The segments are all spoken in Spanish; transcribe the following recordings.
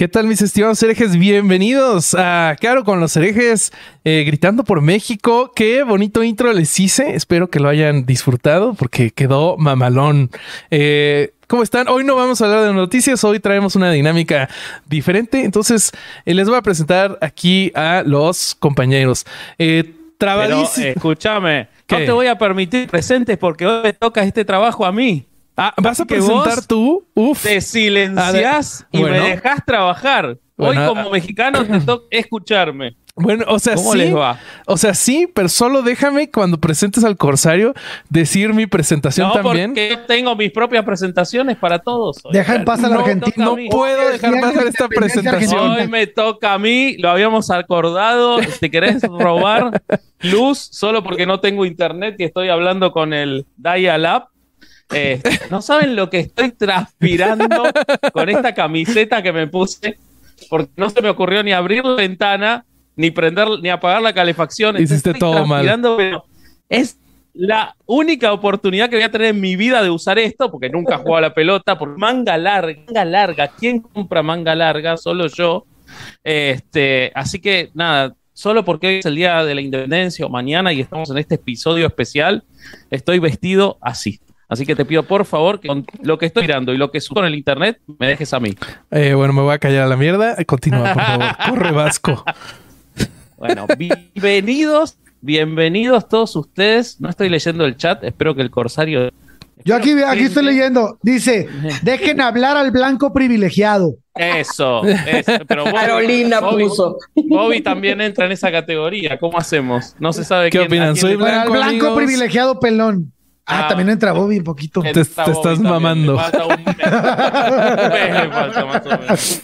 ¿Qué tal mis estimados herejes? Bienvenidos a Caro con los herejes eh, gritando por México. Qué bonito intro les hice. Espero que lo hayan disfrutado porque quedó mamalón. Eh, ¿Cómo están? Hoy no vamos a hablar de noticias, hoy traemos una dinámica diferente. Entonces, eh, les voy a presentar aquí a los compañeros. Eh, Pero escúchame, no te voy a permitir presentes porque hoy me toca este trabajo a mí. Ah, ¿vas a presentar tú? Uf. Te silencias y me dejas trabajar. Hoy como mexicano te toca escucharme. Bueno, o sea, ¿Cómo sí. les va? O sea, sí, pero solo déjame cuando presentes al Corsario decir mi presentación No, también. porque yo tengo mis propias presentaciones para todos. hoy. Deja en paz al No argentino. No puedo dejar pasar esta presentación. Hoy me toca a mí, lo habíamos acordado. ¿Te querés robar luz solo porque no tengo internet y estoy hablando con el Dial-Up? Eh, no saben lo que estoy transpirando con esta camiseta que me puse, porque no se me ocurrió ni abrir la ventana, ni prender, ni apagar la calefacción. Hiciste estoy todo mal. pero Es la única oportunidad que voy a tener en mi vida de usar esto, porque nunca he jugado a la pelota, por manga larga, manga larga. ¿Quién compra manga larga? Solo yo. Este, así que nada, solo porque hoy es el día de la independencia o mañana y estamos en este episodio especial, estoy vestido así. Así que te pido por favor que con lo que estoy mirando y lo que subo en el internet me dejes a mí. Eh, bueno, me voy a callar a la mierda. Continúa, por favor. Corre, Vasco. Bueno, bienvenidos, bienvenidos todos ustedes. No estoy leyendo el chat, espero que el corsario. Yo aquí, aquí estoy leyendo. Dice, dejen hablar al blanco privilegiado. Eso, eso. Pero Bobby, Carolina Bobby- puso. Bobby también entra en esa categoría. ¿Cómo hacemos? No se sabe ¿Qué quién- opinan? Soy el Blanco, blanco amigos. privilegiado pelón. Ah, Ah. también entra Bobby un poquito. Te- te Bobby estás también, mamando. le falta un mes. Un mes le falta, más o menos.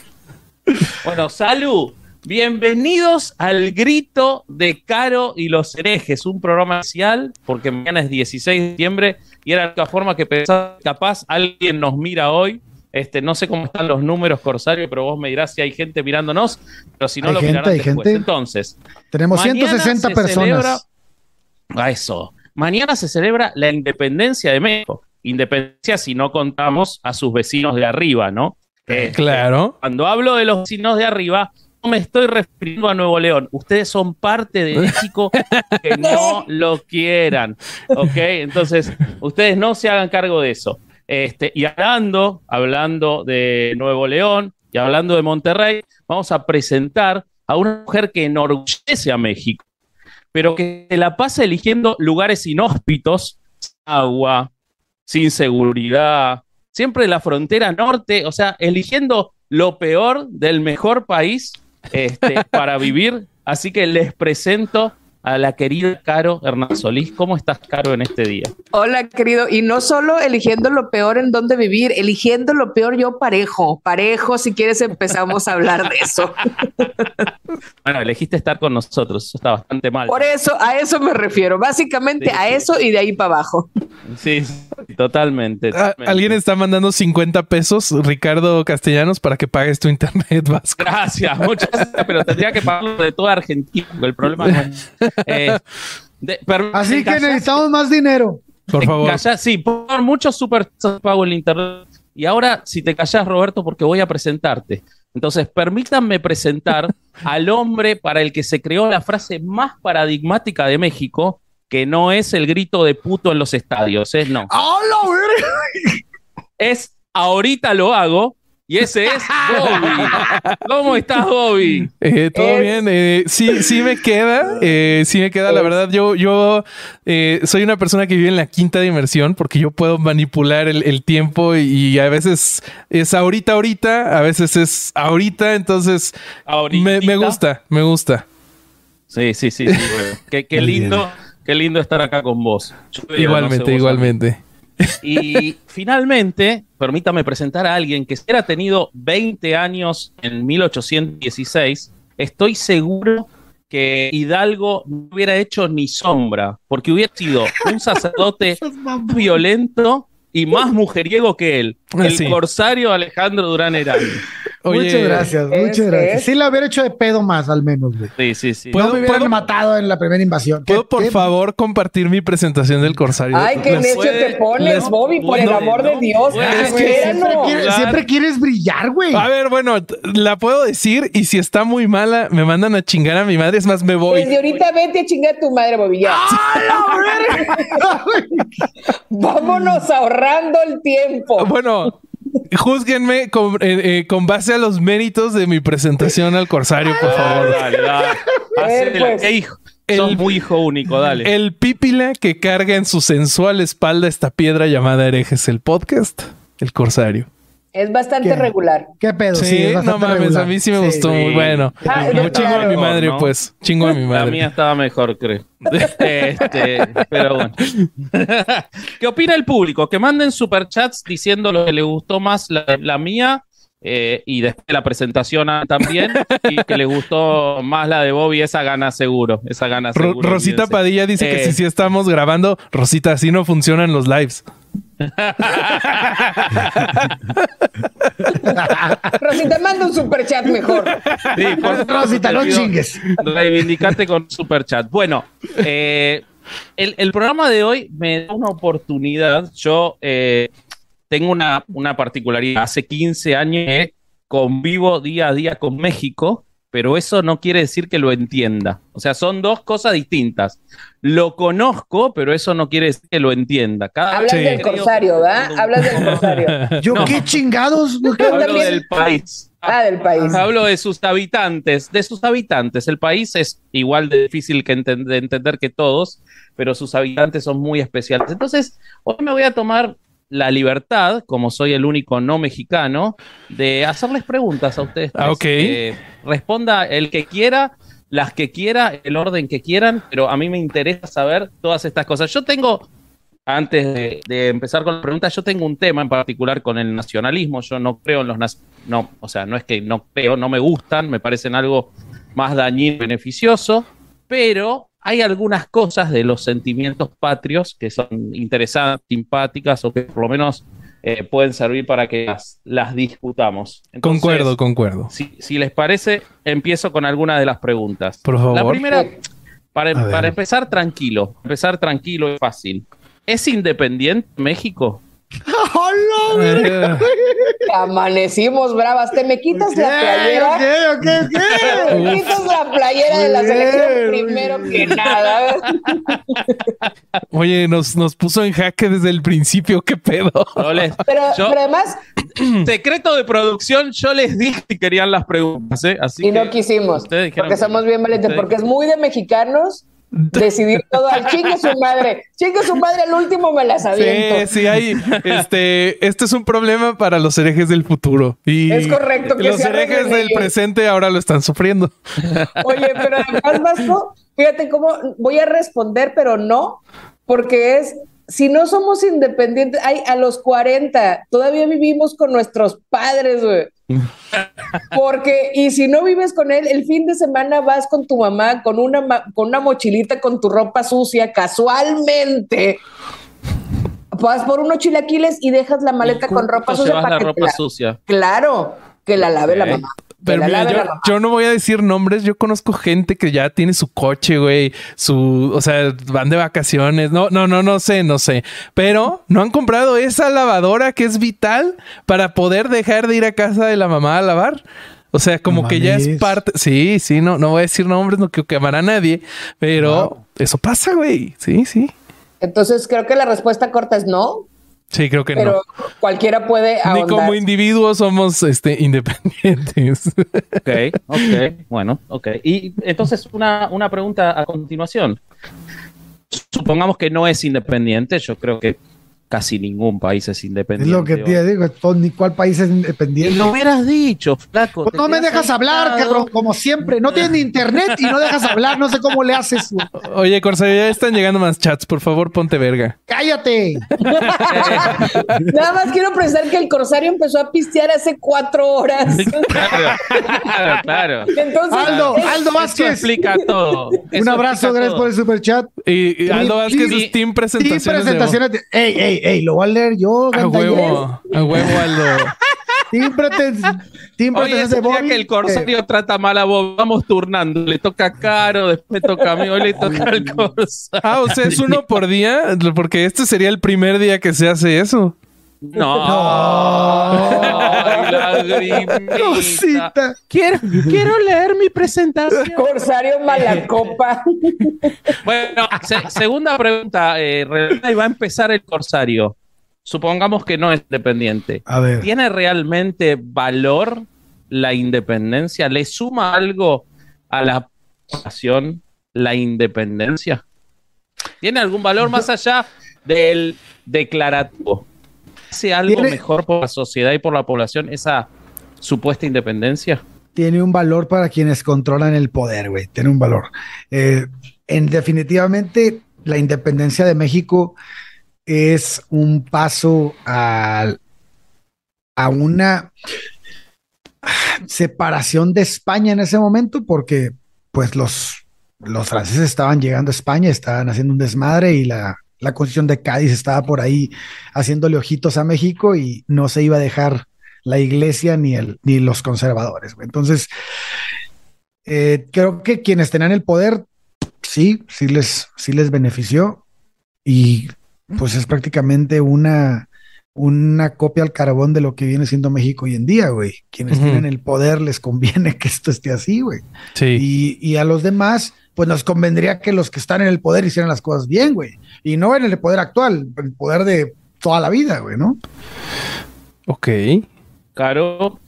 Bueno, salud. Bienvenidos al grito de Caro y los herejes, un programa especial, porque mañana es 16 de diciembre y era la única forma que pensaba, capaz alguien nos mira hoy. Este, no sé cómo están los números, Corsario, pero vos me dirás si hay gente mirándonos, pero si no Hay lo gente, mirarán hay después. gente. Entonces, Tenemos Mañana 160 se personas. celebra- a eso. Mañana se celebra la independencia de México. Independencia si no contamos a sus vecinos de arriba, ¿no? Eh, Claro. Cuando hablo de los vecinos de arriba, no me estoy refiriendo a Nuevo León. Ustedes son parte de México que no lo quieran. ¿Ok? Entonces, ustedes no se hagan cargo de eso. Este, y hablando, hablando de Nuevo León y hablando de Monterrey, vamos a presentar a una mujer que enorgullece a México, pero que se la pasa eligiendo lugares inhóspitos, agua, sin seguridad, siempre la frontera norte, o sea, eligiendo lo peor del mejor país este, para vivir. Así que les presento a la querida Caro Hernán Solís. ¿Cómo estás, Caro, en este día? Hola, querido. Y no solo eligiendo lo peor en dónde vivir, eligiendo lo peor yo parejo. Parejo, si quieres empezamos a hablar de eso. Bueno, elegiste estar con nosotros, eso está bastante mal. Por eso, a eso me refiero. Básicamente Sí, a sí. eso y de ahí para abajo. Sí, sí, totalmente. Ah, totalmente. Alguien está mandando 50 pesos, Ricardo Castellanos, para que pagues tu internet, Vasco. Gracias, muchas gracias, pero tendría que pagarlo de toda Argentina. El problema no es. Eh, de- pero Así que necesitamos más dinero. Por favor. callas- sí, por muchos super pago el internet. Y ahora, si te callas, Roberto, porque voy a presentarte. Entonces, permítanme presentar al hombre para el que se creó la frase más paradigmática de México, que no es el grito de puto en los estadios, es no. ¡Ah, la verga! Es ahorita lo hago, y ese es Bobby. ¿Cómo estás, Bobby? Eh, Todo Es- bien. eh, sí, sí me queda. eh, sí me queda. La verdad, yo, yo eh, soy una persona que vive en la quinta dimensión porque yo puedo manipular el, el tiempo y, a veces es ahorita, ahorita, a veces es ahorita. Entonces, me, me gusta, me gusta. Sí, sí, sí, sí. Qué, qué lindo, qué lindo estar acá con vos. Yo veo, no sé Igualmente, vos igualmente. Y finalmente, permítame presentar a alguien que si hubiera tenido 20 años en 1816, estoy seguro que Hidalgo no hubiera hecho ni sombra, porque hubiera sido un sacerdote más violento y más mujeriego que él, Ah, el sí. corsario Alejandro Durán Herán. Oye, muchas gracias, es- muchas gracias. es- Sí la hubiera hecho de pedo más, al menos, güey. Sí, sí, sí. ¿Puedo- no me hubieran puedo- matado en la primera invasión. ¿Puedo ¿Qué- por qué- favor compartir mi presentación del Corsario? Ay, qué necio te pones, les- Bobby, por el amor ¿no? de Dios. Ah, es que espéranos. siempre, quieres, Claro. siempre quieres brillar, güey. A ver, bueno, la puedo decir y si está muy mala, me mandan a chingar a mi madre. Es más, me voy. Desde ahorita vete a chingar a tu madre, Bobby. ya. Vámonos ahorrando el tiempo. Bueno, júzguenme con, eh, eh, con base a los méritos de mi presentación al Corsario, por favor. Dale, dale. Pues. Hijo. El- Sos muy hijo único, dale. El pípila que carga en su sensual espalda esta piedra llamada herejes, el podcast, el Corsario. Es bastante ¿Qué? regular. ¿Qué pedo? Sí, es no mames, regular. a mí sí me Sí. gustó muy Sí. bueno. Ah, chingo a mi madre, ¿no? pues. Chingo a mi La madre. mía estaba mejor, creo. Este, pero bueno. ¿Qué opina el público? Que manden superchats diciendo lo que le gustó más la, la mía eh, y después la presentación también. Y que le gustó más la de Bobby, esa gana seguro. Esa gana Ro-. Rosita olvídense. Padilla dice que Eh, si sí estamos grabando, Rosita, así no funcionan los lives. Rosita, manda un superchat mejor. Sí, favor, Rosita, te no chingues. Reivindicate con Superchat. Bueno, eh, el, el programa de hoy me da una oportunidad. Yo eh, tengo una, una particularidad. Hace 15 años que convivo día a día con México, pero eso no quiere decir que lo entienda. O sea, son dos cosas distintas. Lo conozco, pero eso no quiere decir que lo entienda. Cada Hablas vez del corsario, ¿verdad? un Hablas del corsario. Yo No. qué chingados. Yo Hablo también. del país. Ah, del país. Hablo de sus habitantes, de sus habitantes. El país es igual de difícil que enten- de entender que todos, pero sus habitantes son muy especiales. Entonces, hoy me voy a tomar la libertad, como soy el único no mexicano, de hacerles preguntas a ustedes. tres. Ah, ok. Eh, responda el que quiera, las que quiera, el orden que quieran, pero a mí me interesa saber todas estas cosas. Yo tengo antes de, de empezar con la pregunta, yo tengo un tema en particular con el nacionalismo. Yo no creo en los no, o sea, no es que no creo, no me gustan, me parecen algo más dañino y beneficioso, pero hay algunas cosas de los sentimientos patrios que son interesantes, simpáticas o que por lo menos eh, pueden servir para que las, las discutamos. Entonces, concuerdo, concuerdo. Si, si les parece, empiezo con alguna de las preguntas. Por favor. La primera, para, para empezar tranquilo, empezar tranquilo y fácil. ¿Es independiente México? ¡Hola, güey! Eh, Amanecimos bravas. Te me quitas la playera. Ok, ok, ok. Te me quitas la playera de la selección primero que nada. Oye, nos, nos puso en jaque desde el principio. ¿Qué pedo? Les- Pero, Yo- pero además, secreto de producción, yo les dije que querían las preguntas, ¿eh? Así y no que quisimos. ustedes dijeron Porque que- somos bien valientes. Porque es muy de mexicanos decidir todo al chingue su madre. Chingue su madre, al último me las aviento. Sí, sí, hay. Este, este es un problema para los herejes del futuro. Y Es correcto, que los herejes del ellos. presente ahora lo están sufriendo. Oye, pero además, Vasco, fíjate cómo voy a responder, pero no, porque es, si no somos independientes, ay, a los 40, todavía vivimos con nuestros padres, güey. Porque, y si no vives con él, el fin de semana vas con tu mamá con una, ma- con una mochilita con tu ropa sucia, casualmente. Vas por unos chilaquiles y dejas la maleta ¿Y con ropa sucia para la que te la- sucia? Claro, que la lave la mamá. Pero la mira, yo, la mamá. yo no voy a decir nombres. Yo conozco gente que ya tiene su coche, güey. Su, o sea, van de vacaciones. No, no, no, no sé, no sé. Pero no han comprado esa lavadora que es vital para poder dejar de ir a casa de la mamá a lavar. O sea, como No que ya es parte. Sí, sí, no, no voy a decir nombres, no quiero quemar a nadie, pero Wow. eso pasa, güey. Sí, sí. Entonces creo que la respuesta corta es no, Sí, creo que pero no. cualquiera puede Ni ahondar. como individuos somos este, independientes. Ok, ok, bueno, ok. Y entonces una, una pregunta a continuación. Supongamos que no es independiente, yo creo que casi ningún país es Es independiente. lo que te digo, todo- ni cuál país es Y independiente. lo hubieras dicho, flaco. Pues no me dejas hablar, cabrón, como siempre. No tienes internet y no dejas hablar. No sé cómo le haces. Oye, Corsario, ya están llegando más chats. Por favor, ponte verga. Cállate. Nada más quiero pensar que el corsario empezó a pistear hace cuatro horas. Claro, claro, claro. Entonces, Aldo, es- Aldo Eso Vázquez. explica todo. Un Eso abrazo, gracias todo. por el super chat. Y, y Aldo Vázquez y- es Team Presentaciones. de- presentaciones. de- Ey, ey, ey, lo voy a leer yo. A huevo, a huevo, Aldo. Team Pretens- Team Hoy Pretensiones es de el día Bobby, que el corsario trata mal a vos. Vamos turnando. Le toca a Caro, después me toca a mí, hoy le toca al corsario. Ah, o sea, es uno por día, porque este sería el primer día que se hace eso. No. Lagrimita. Cosita. Quiero, quiero leer mi presentación. Corsario Malacopa. Bueno, se- segunda pregunta. Eh, y va a empezar el corsario. Supongamos que no es independiente. A ver. ¿Tiene realmente valor la independencia? ¿Le suma algo a la población la independencia? ¿Tiene algún valor más allá del declarativo? ¿Hace algo Tiene- mejor por la sociedad y por la población esa supuesta independencia? Tiene un valor para quienes controlan el poder, güey. Tiene un valor. Eh, en definitivamente, la independencia de México es un paso al- a una separación de España en ese momento, porque pues los, los franceses estaban llegando a España, estaban haciendo un desmadre y la, la Constitución de Cádiz estaba por ahí haciéndole ojitos a México y no se iba a dejar la iglesia ni, el, ni los conservadores. güey. Entonces, eh, creo que quienes tenían el poder, sí, sí les, sí les benefició y pues es prácticamente una, una copia al carbón de lo que viene siendo México hoy en día, güey. Quienes tienen el poder les conviene que esto esté así, güey. Sí. Y, y a los demás, pues nos convendría que los que están en el poder hicieran las cosas bien, güey. Y no en el poder actual, el poder de toda la vida, güey, ¿no? Ok. Caro,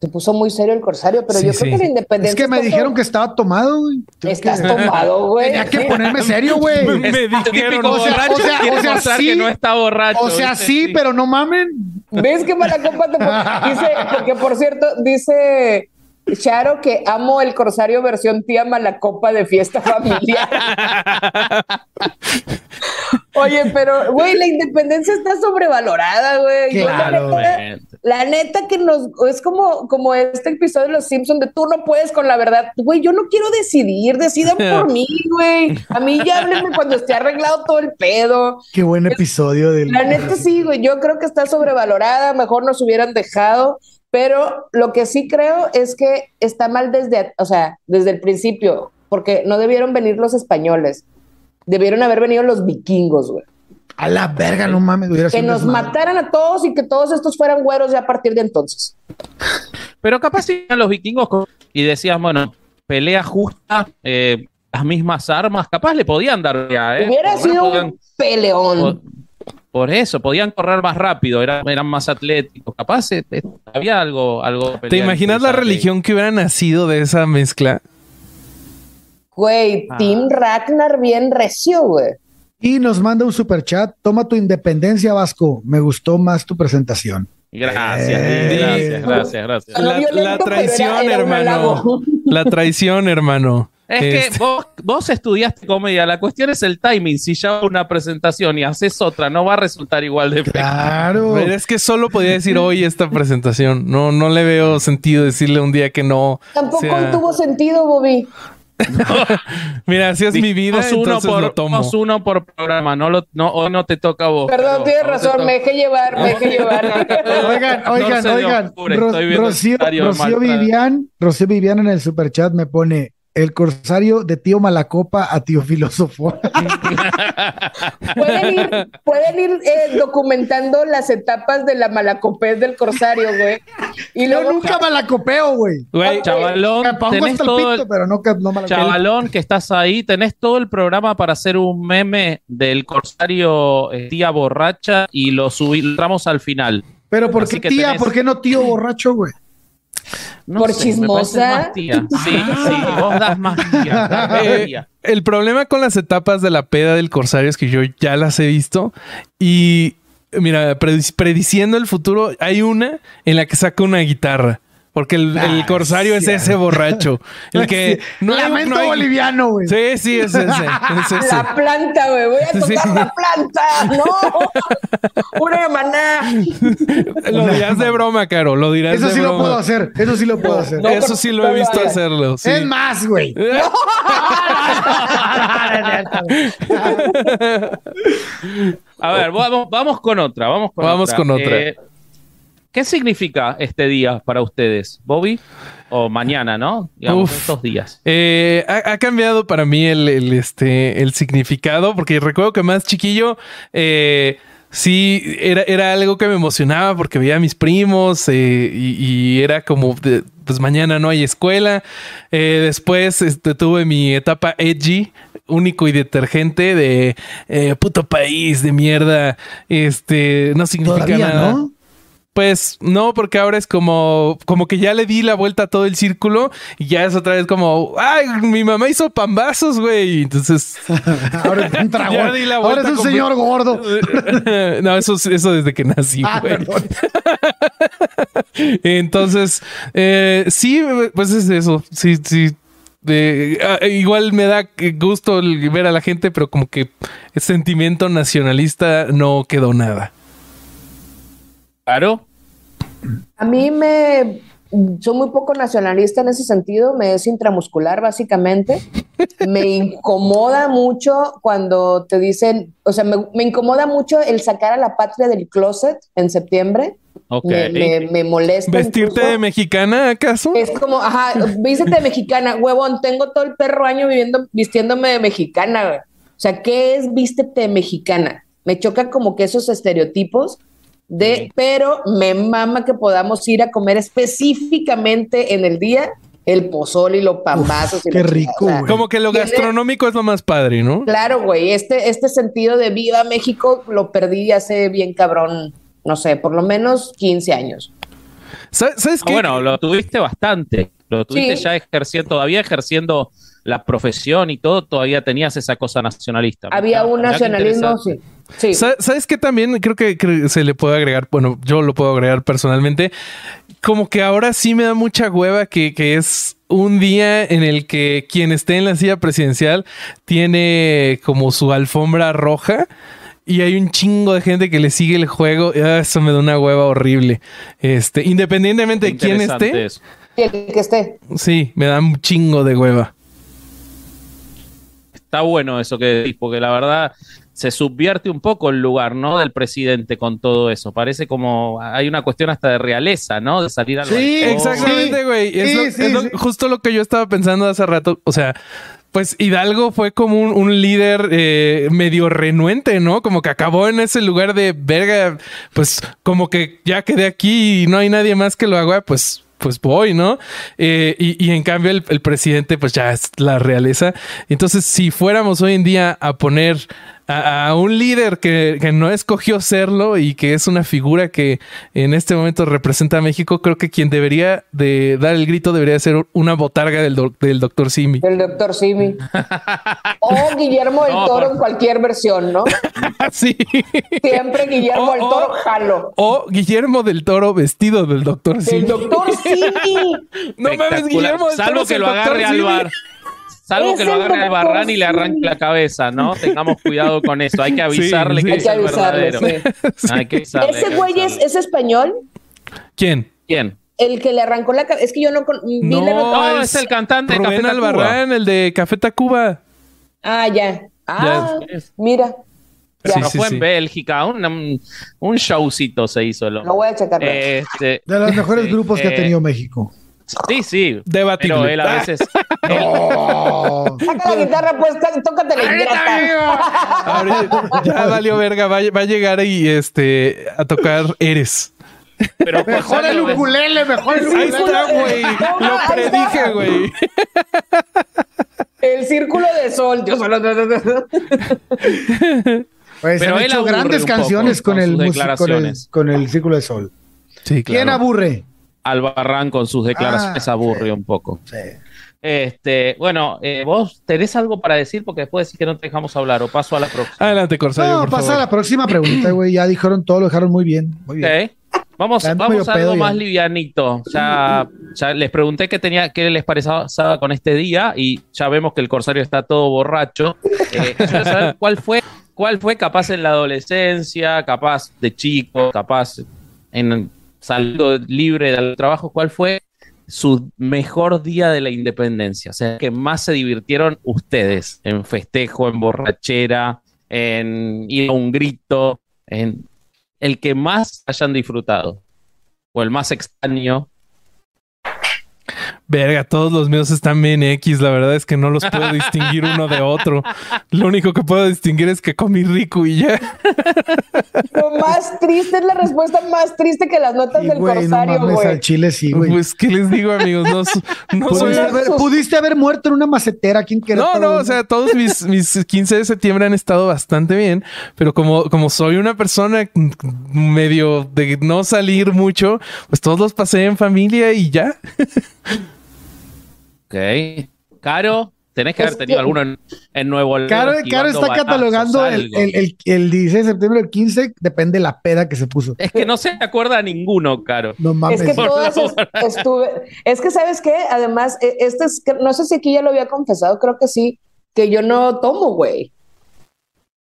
Se puso muy serio el Corsario, pero Sí, yo creo sí. que la independencia. Es que me dijeron que estaba tomado, güey. Estás que- tomado, güey. Tenía que ponerme serio, güey. Me es dijeron, o sea, borracho o sea, o sea, sí. que no está borracho. O sea, ¿viste? sí, pero no mamen. ¿Ves que Malacopa te pon- dice, porque por cierto, dice Charo que amo el Corsario versión tía Malacopa de fiesta familiar. Oye, pero, güey, la independencia está sobrevalorada, güey. Yo, la Claro, neta-. La neta que nos es como, como este episodio de Los Simpsons de tú no puedes con la verdad. Güey, yo no quiero decidir, decidan por mí, güey. A mí ya háblenme cuando esté arreglado todo el pedo. Qué buen episodio del. La neta sí, güey, yo creo que está sobrevalorada, mejor nos hubieran dejado, pero lo que sí creo es que está mal desde, o sea, desde el principio, porque no debieron venir los españoles, debieron haber venido los vikingos, güey. A la verga, no mames. hubiera Que nos desmadre. mataran a todos y que todos estos fueran güeros ya a partir de entonces. Pero capaz si eran los vikingos y decías, bueno, pelea justa, eh, las mismas armas, capaz le podían dar ya, ¿eh? Hubiera sido podían- un peleón. Por, eso, podían correr más rápido, eran, eran más atléticos. Capaz eh, eh, había algo, algo ¿Te imaginas la religión que hubiera nacido de esa mezcla? Güey, Ah. Team Ragnar bien recio, güey. Y nos manda un super chat. Toma tu independencia, Vasco. Me gustó más tu presentación. Gracias, Eh, gracias, gracias, gracias. La, traición, hermano. La traición, hermano. Es que Este, vos, vos estudiaste comedia, la cuestión es el timing. Si ya una presentación y haces otra, no va a resultar igual de efectivo. Claro. pero es que solo podía decir hoy esta presentación. No, no le veo sentido decirle un día que no. Tampoco sea- tuvo sentido, Bobby. Mira, así es mi vida, uno por, lo tomo. uno por programa, no lo, no, hoy no te toca a vos. Perdón, tienes razón, me dejé llevar, me dejé llevar. Oigan, oigan, oigan. ocurre, Ro- Rocío, Rocío. Vivian, Rocío Vivian en el super chat me pone el corsario de tío Malacopa a tío filósofo. Pueden ir, pueden ir eh, documentando las etapas de la malacopez del corsario, güey. Y Yo luego nunca malacopeo, güey. Güey, Chavalón, Me pongo tenés hasta el todo pito, el, pero no malacopeo. chavalón que estás ahí, tenés todo el programa para hacer un meme del corsario eh, tía borracha y lo subimos al final. Pero ¿por qué tía? tenés- ¿Por qué no tío borracho, güey? No Por sé, chismosa. Sí, sí, vos das más tía. das más Eh, tía. el problema con las etapas de la peda del Corsario es que yo ya las he visto y mira, predic- prediciendo el futuro, hay una en la que saca una guitarra. Porque el, el Ah, Corsario es cierto. ese borracho. El que no hay- Lamento no hay- boliviano, güey. Sí, sí, es ese. Es ese. la planta, güey. Voy a tocar Sí. la planta. No. Una maná. Lo dirás de broma, Caro. Lo dirás Eso de sí lo puedo hacer. Eso sí lo puedo hacer. No, Eso sí lo he visto hacerlo. sí. Es más, güey. A ver, vamos, vamos con otra. Vamos con Vamos otra. con otra. Eh, ¿Qué significa este día para ustedes, Bobby? O mañana, ¿no? Digamos, Uf. estos días. Eh, ha, ha cambiado para mí el, el, este, el significado, porque recuerdo que más chiquillo, eh, sí, era, era algo que me emocionaba porque veía a mis primos eh, y, y era como, de, pues mañana no hay escuela. Eh, después este, tuve mi etapa edgy, único y detergente de eh, puto país de mierda. Este, no significa Todavía, nada. ¿no? Pues no, porque ahora es como, como que ya le di la vuelta a todo el círculo y ya es otra vez como, ay, mi mamá hizo pambazos, güey. Entonces, Ahora es un tragón. Ya di la Ahora es un señor gordo. no, eso, eso desde que nací, Ah, güey. Entonces, eh, sí, pues es eso. Sí, sí. De- ah, igual me da gusto ver a la gente, pero como que el sentimiento nacionalista no quedó nada. Claro. A mí me. Soy muy poco nacionalista en ese sentido, me es intramuscular básicamente. Me incomoda mucho cuando te dicen, o sea, me, me incomoda mucho el sacar a la patria del closet en septiembre. Ok. Me, me- me molesta. ¿Vestirte incluso. de mexicana acaso? Es como, ajá, vístete de mexicana, huevón, tengo todo el perro año viviendo, vistiéndome de mexicana, güey. O sea, ¿qué es vístete de mexicana? Me choca como que esos estereotipos de, Sí. pero me mama que podamos ir a comer específicamente en el día el pozole y los pambazos. y qué rico, güey. Como que lo Tiene- gastronómico es lo más padre, ¿no? Claro, güey, este, este sentido de viva México lo perdí hace bien cabrón, no sé, por lo menos 15 años. ¿Sabes, qué? bueno, lo tuviste bastante. Lo tuviste Sí. ya ejerciendo, todavía ejerciendo la profesión y todo, todavía tenías esa cosa nacionalista. Había un nacionalismo, sí. Sí. ¿Sabes qué también? Creo que, se le puede agregar, bueno, yo lo puedo agregar personalmente, como que ahora sí me da mucha hueva que, que es un día en el que quien esté en la silla presidencial tiene como su alfombra roja y hay un chingo de gente que le sigue el juego. Ah, Eso me da una hueva horrible. Este, independientemente de quién esté, eso. El que esté. sí, me da un chingo de hueva. Está bueno eso que decís, porque la verdad se subvierte un poco el lugar, ¿no? Del presidente con todo eso. Parece como hay una cuestión hasta de realeza, ¿no? De salir al Sí, balcón. Exactamente, Sí, güey. Es, sí, lo- sí, es lo- sí. justo lo que yo estaba pensando hace rato. O sea, pues Hidalgo fue como un, un líder eh, medio renuente, ¿no? Como que acabó en ese lugar de verga, pues como que ya quedé aquí y no hay nadie más que lo haga, pues pues voy, ¿no? Eh, y, y en cambio el, el presidente pues ya es la realeza. Entonces, si fuéramos hoy en día a poner a, a un líder que, que no escogió serlo y que es una figura que en este momento representa a México, creo que quien debería de dar el grito debería ser una botarga del, doc- del doctor Simi. El doctor Simi. O Guillermo del No, Toro por- en cualquier versión, ¿no? sí. Siempre Guillermo O- del Toro jalo. O Guillermo del Toro vestido del doctor El Simi. doctor Simi. No mames. Guillermo del Toro Salvo que el lo agarre al Simi. bar. Salvo Es que lo el agarre al barran y le arranque la cabeza, ¿no? Tengamos cuidado con eso. Hay que avisarle sí. que Hay es que el avisarle, verdadero. sí. Hay que avisarle, Ese güey es, es español. ¿Quién? ¿Quién? El que le arrancó la cabeza. Es que yo no con- No, No, es el cantante de Rubén Café Tacuba. Albarrán, el de Café Tacuba. Ah, ya. Ah, Ya. mira. Sí, Pero sí, fue sí. en Bélgica, un, un, showcito se hizo. Lo voy a checar. Este, De los mejores eh, grupos que ha eh, tenido México. Sí, sí. Debatible. Pero él a veces. Oh. Saca la guitarra, pues, ca- tócate la. Ahora ya valió verga, va, va a llegar y este a tocar Eres. pero Mejor el ukulele, mejor el Ahí ukulele. está, güey. No, Lo ahí predije, güey. El círculo de sol. Yo solo. Pues Pero han él hecho grandes poco canciones con, con el con, el, con el Círculo de Sol. Sí, ¿Quién aburre? Albarrán con sus declaraciones Ah, aburre un poco. Sí. Este, bueno, eh, vos tenés algo para decir porque después decís que no te dejamos hablar o paso a la próxima. Adelante, Corsario. No, pasa a la próxima pregunta, güey. Ya dijeron todo, lo dejaron muy bien. Muy bien. Vamos, vamos a algo ya. más livianito. Ya, ya les pregunté qué tenía, qué les parecía con este día y ya vemos que el corsario está todo borracho. Eh, quiero saber cuál fue, cuál fue capaz en la adolescencia, capaz de chico, capaz en saliendo libre del trabajo, cuál fue su mejor día de la independencia. O sea, que más se divirtieron ustedes en festejo, en borrachera, en ir a un grito, en el que más hayan disfrutado. o el más extraño. Verga, todos los míos están bien X. La verdad es que no los puedo distinguir uno de otro. Lo único que puedo distinguir es que comí rico y ya. Lo más triste es la respuesta más triste que las notas Sí, del no corsario, güey. al chile sí, güey. Pues, ¿qué les digo, amigos? No, no soy. pudiste, haber, pudiste haber muerto en una macetera aquí en No, Querétaro. no, o güey. sea, todos mis, mis 15 de septiembre han estado bastante bien, pero como, como soy una persona medio de no salir mucho, pues todos los pasé en familia y ya. Ok. Caro, tenés que haber tenido que- alguno en, en Nuevo León. Caro, está catalogando el, el, el, el 16 de septiembre o el 15, depende de la peda que se puso. Es que no se acuerda a ninguno, Caro. No mames. Es que todas es- estuve. Es que, ¿sabes qué? Además, e- este es, que- no sé si aquí ya lo había confesado, creo que sí, que yo no tomo, güey.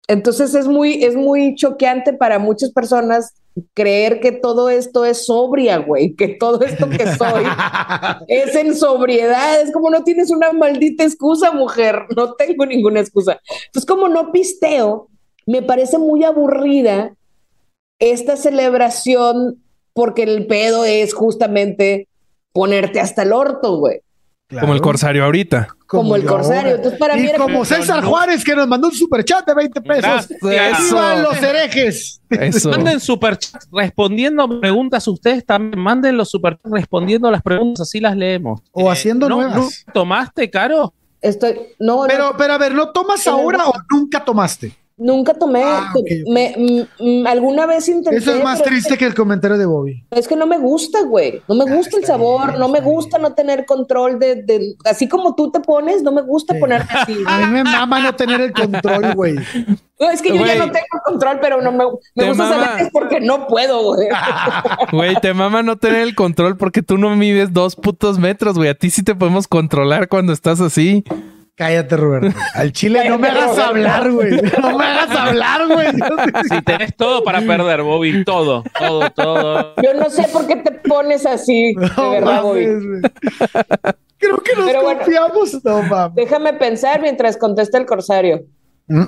Entonces es muy, es muy choqueante para muchas personas creer que todo esto es sobria, güey, que todo esto que soy es en sobriedad. Es como no tienes una maldita excusa, mujer. No tengo ninguna excusa. Entonces, como no pisteo, me parece muy aburrida esta celebración porque el pedo es justamente ponerte hasta el orto, güey. Claro. Como el corsario ahorita. Como el corsario. ahora. Entonces, para y mí era como César no. Juárez que nos mandó un superchat de 20 pesos. ¡Vivan los herejes! Eso. Manden superchats respondiendo preguntas ustedes también. Manden los superchats respondiendo las preguntas, así las leemos. O haciendo ¿no, nuevas. ¿no ¿Tomaste, Caro? Estoy, no, no, Pero, pero a ver, ¿no tomas ahora no. o nunca tomaste? Nunca tomé. Ah. Me, mm, alguna vez intenté. Eso es más triste que el comentario de Bobby. Es que no me gusta, güey. No me Ah, gusta el sabor, bien, no me gusta no tener control de, de- Así como tú te pones, no me gusta Sí. ponerte así. A mí me mama no tener el control, güey. No, es que yo Güey. ya no tengo control, pero no me, me gusta mama. saber que es porque no puedo, güey. Güey, te mama no tener el control porque tú no mides dos putos metros, güey. A ti sí te podemos controlar cuando estás así. Cállate, Roberto. Al chile no me hagas Roberto. hablar, güey. No me hagas hablar, güey. Si tenés todo para perder, Bobby. Todo, todo, todo. Yo no sé por qué te pones así, de No verdad, güey. mames, güey. Creo que nos Pero bueno. confiamos. No mames. Déjame pensar mientras contesta el corsario. Mm.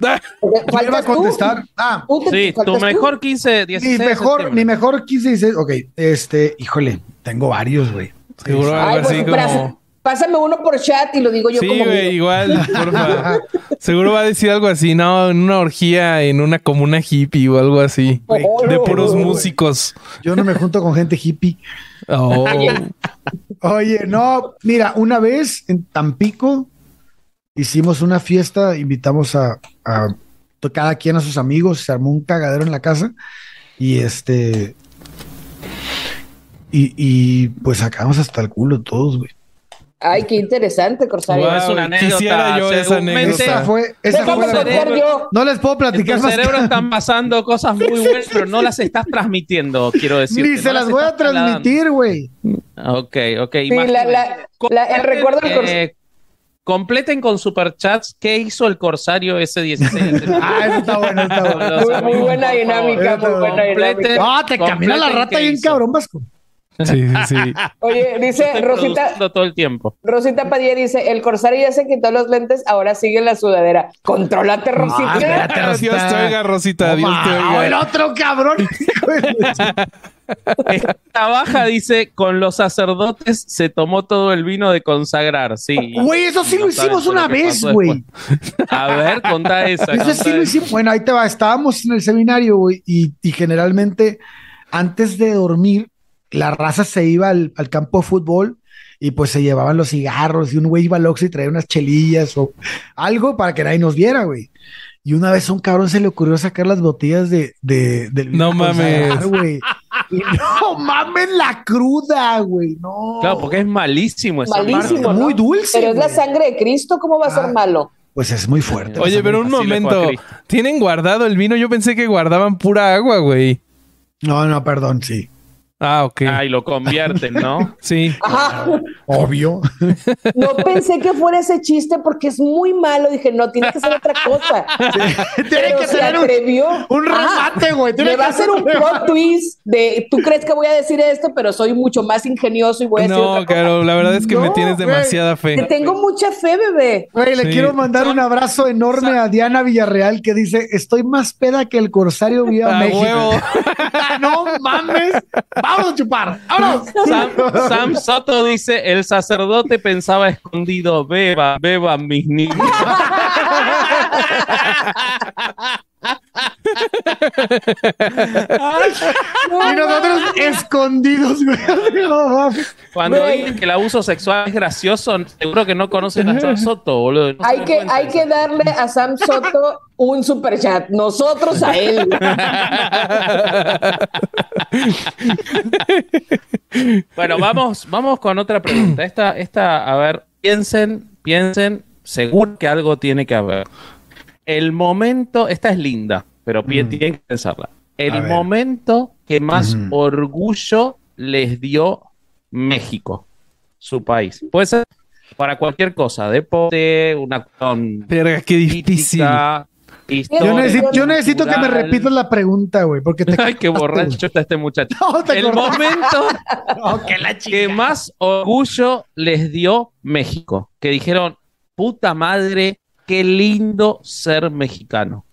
Iba a tú. contestar. Ah, Tú Sí, tu faltas tú. mejor 15, 16 mi de mejor, mi mejor 15 dice, ok, este, híjole, tengo varios, güey. Seguro Sí, algo así como. Pásame uno por chat y lo digo yo Sí, como güey, igual, porfa. Seguro va a decir algo así, no, en una orgía, en una comuna hippie o algo así. Güey, De Oh, puros músicos. Yo no me junto con gente hippie. Oh. Oye, no, mira, una vez en Tampico hicimos una fiesta, invitamos a, cada quien a sus amigos, se armó un cagadero en la casa y este y, y pues sacamos hasta el culo todos, güey. Ay, qué interesante, corsario. Wow. Es una anécdota. Quisiera yo esa anécdota. Esa fue, esa fue la-. No les puedo En platicar tu más. cerebro están pasando cosas muy buenas, pero no las estás transmitiendo, quiero decir. Ni se las voy a transmitir, güey. Ok, ok. Sí, la- la- la- el recuerdo del corsario. Eh, completen con superchats qué hizo el corsario ese 16 de septiembre. Ah, eso está bueno, está bueno. Muy, buena dinámica, muy buena dinámica. No, te camina la rata bien cabrón, Vasco. Sí, sí, sí. Oye, dice Estoy Rosita, todo el tiempo. Rosita Padilla dice, el corsario ya se quitó los lentes, ahora sigue la sudadera. Contrólate, Ah, Rosita. Dios Rosita. te oiga, Rosita. Dios te ma, el oiga. otro cabrón. hijo de la Esta baja dice, con los sacerdotes se tomó todo el vino de consagrar. Sí. Güey, eso sí No lo hicimos lo una vez, güey. A ver, contá esa. Eso contá sí lo hicimos. Bueno, ahí te va. Estábamos en el seminario, güey, y, y generalmente antes de dormir, la raza se iba al, al campo de fútbol y pues se llevaban los cigarros y un güey iba al Oxxo y traía unas chelillas o algo para que nadie nos viera, güey. Y una vez a un cabrón se le ocurrió sacar las botellas de, de del No mames. güey. Y no mames la cruda, güey. No. Claro, porque es malísimo esa Malísimo. ¿no? muy dulce. Pero es la sangre de Cristo, ¿cómo va a Ah. ser malo? Pues es muy fuerte. Oye, pero un momento. ¿Tienen guardado el vino? Yo pensé que guardaban pura agua, güey. No, no, perdón, sí. Ah, ok. Ah, y lo convierten, ¿no? Sí. Ajá. Obvio. No pensé que fuera ese chiste porque es muy malo. Dije, no, tiene que ser otra cosa. Tiene Pero que se tener un, atrevió. un Ajá. remate, güey. Me que va a hacer un plot twist de tú crees que voy a decir esto, pero soy mucho más ingenioso y voy a decir No, otra cosa. claro, la verdad es que me tienes demasiada Te fe. tengo mucha fe, bebé. Güey, le Sí. quiero mandar un abrazo enorme a Diana Villarreal que dice: Estoy más peda que el corsario vía A México. huevo. no mames. Vámonos a chupar. Vámonos. Sam, Sam Soto dice: El sacerdote pensaba escondido, beba, beba mis niños. Y nosotros escondidos, güey. Cuando Güey. dicen que el abuso sexual es gracioso, seguro que no conocen a Sam Soto, boludo. No Hay que, hay que darle a Sam Soto un super chat. Nosotros a él. Bueno, vamos, vamos con otra pregunta. Esta, esta, a ver, piensen, piensen, seguro que algo tiene que haber. El momento, esta es linda, pero Mm. tienen que pensarla. El momento que más Ujú. orgullo les dio México, su país. Puede ser para cualquier cosa, deporte, una cuestión Verga, qué difícil. política, Yo necesito, yo necesito que me repitas la pregunta, güey, porque te Ay, qué borracho está este muchacho. No, El momento No, que la que más orgullo les dio México. Que dijeron, puta madre, qué lindo ser mexicano.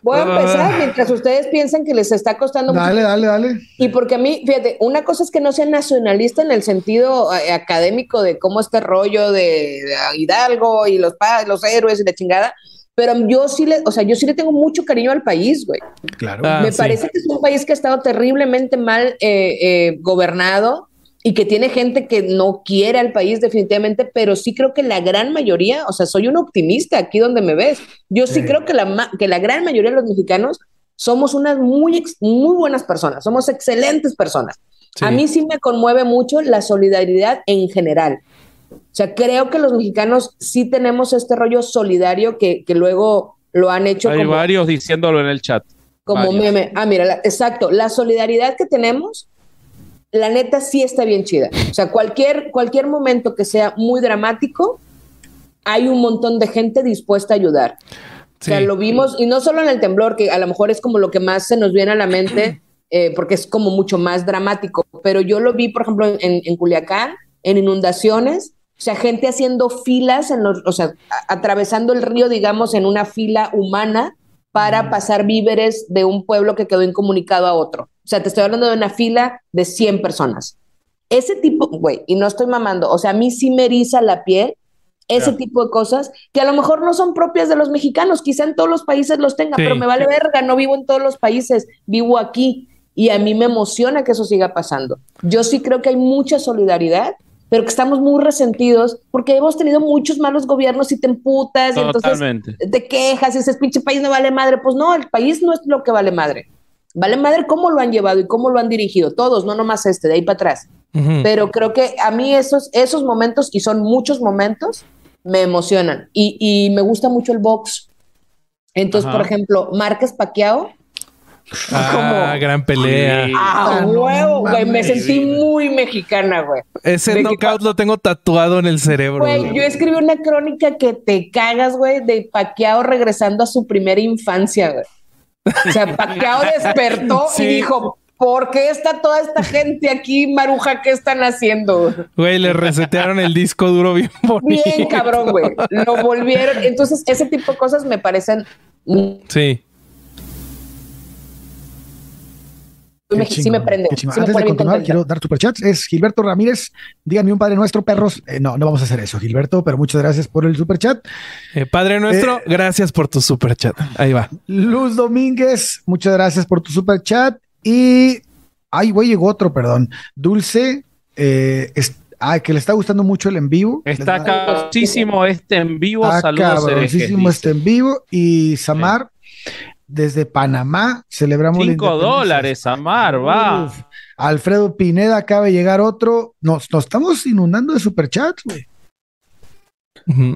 Voy a empezar Ah. mientras ustedes piensan que les está costando mucho. Dale, dale, dale. Y porque a mí, fíjate, una cosa es que no sea nacionalista en el sentido eh, académico de cómo este rollo de, de Hidalgo y los, pa- los héroes y la chingada, pero yo sí le, o sea, yo sí le tengo mucho cariño al país, güey. Claro. Ah, Me sí. parece que es un país que ha estado terriblemente mal eh, eh, gobernado y que tiene gente que no quiere al país definitivamente, pero sí creo que la gran mayoría, o sea, soy un optimista aquí donde me ves. Yo sí, Sí. creo que la, que la gran mayoría de los mexicanos somos unas muy, muy buenas personas, somos excelentes personas. Sí. A mí sí me conmueve mucho la solidaridad en general. O sea, creo que los mexicanos sí tenemos este rollo solidario que, que luego lo han hecho Hay como varios diciéndolo en el chat. como Varios. meme. Ah, mira, la- exacto. La solidaridad que tenemos, la neta sí está bien chida. O sea, cualquier, cualquier momento que sea muy dramático, hay un montón de gente dispuesta a ayudar. O sea, Sí. lo vimos, y no solo en el temblor, que a lo mejor es como lo que más se nos viene a la mente, eh, porque es como mucho más dramático, pero yo lo vi, por ejemplo, en, en Culiacán, en inundaciones, o sea, gente haciendo filas, en los, o sea, a- atravesando el río, digamos, en una fila humana para pasar víveres de un pueblo que quedó incomunicado a otro. O sea, te estoy hablando de una fila de 100 personas. Ese tipo, güey, y no estoy mamando, o sea, a mí sí me eriza la piel ese Ya. tipo de cosas que a lo mejor no son propias de los mexicanos, quizá en todos los países los tenga, Sí. pero me vale verga, no vivo en todos los países, vivo aquí y a mí me emociona que eso siga pasando. Yo sí creo que hay mucha solidaridad, pero que estamos muy resentidos porque hemos tenido muchos malos gobiernos y te emputas y entonces Totalmente. te quejas y dices, pinche país no vale madre. Pues no, el país no es lo que vale madre. Vale madre cómo lo han llevado y cómo lo han dirigido, todos, no nomás este, de ahí para atrás. Pero creo que a mí esos, esos momentos, y son muchos momentos, me emocionan. Y, y me gusta mucho el box. Entonces, Ajá. por ejemplo, Márquez Paquiao, Ah, como- gran pelea. ¡ah, Ah, no huevo, güey! Me sentí muy mexicana, güey. Ese de que knockout lo tengo tatuado en el cerebro. Güey, güey. yo escribí una crónica que te cagas, güey, de Paquiao regresando a su primera infancia, güey. O sea, Paquiao despertó Sí. y dijo, ¿por qué está toda esta gente aquí, Maruja? ¿Qué están haciendo? Güey, le resetearon el disco duro bien bonito. Bien cabrón, güey. Lo volvieron. Entonces, ese tipo de cosas me parecen Sí. Me- sí me prende. qué Sí me Antes de continuar, quiero dar superchats. Es Gilberto Ramírez. Díganme un padre nuestro, perros. Eh, no, no vamos a hacer eso, Gilberto, pero muchas gracias por el superchat. Eh, Padre nuestro, Eh, gracias por tu super chat. Ahí va. Luz Domínguez, muchas gracias por tu superchat. Y. Ay, güey, llegó otro, perdón. Dulce, eh, es- ay, que le está gustando mucho el en vivo. Está cabroncísimo este en vivo. Está Saludos, dice. este en vivo. Y Samar, desde Panamá, celebramos la Cinco independencia. dólares, Amar, va. Uf. Alfredo Pineda acaba de llegar otro. Nos, nos estamos inundando de superchats, güey.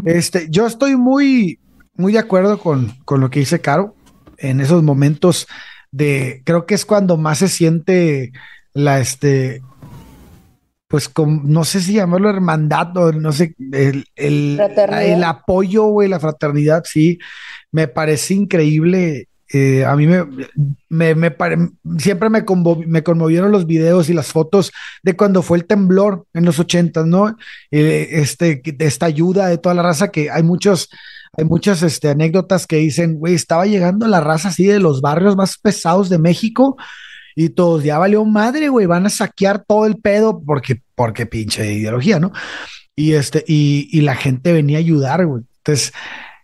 Este, yo estoy muy, muy de acuerdo con, con lo que dice Caro en esos momentos de, creo que es cuando más se siente la, este, pues, con, no sé si llamarlo hermandad o no sé, el, el, el apoyo, güey, la fraternidad, sí, me parece increíble. Eh, a mí me, siempre me, conmo- me conmovieron los videos y las fotos de cuando fue el temblor en los ochentas, ¿no? Eh, este, de esta ayuda de toda la raza que hay muchos, hay muchas este, anécdotas que dicen, güey, estaba llegando la raza así de los barrios más pesados de México Y todos, ya valió madre, güey, van a saquear todo el pedo porque, porque pinche ideología, ¿no? Y este, y, la gente venía a ayudar, güey. Entonces,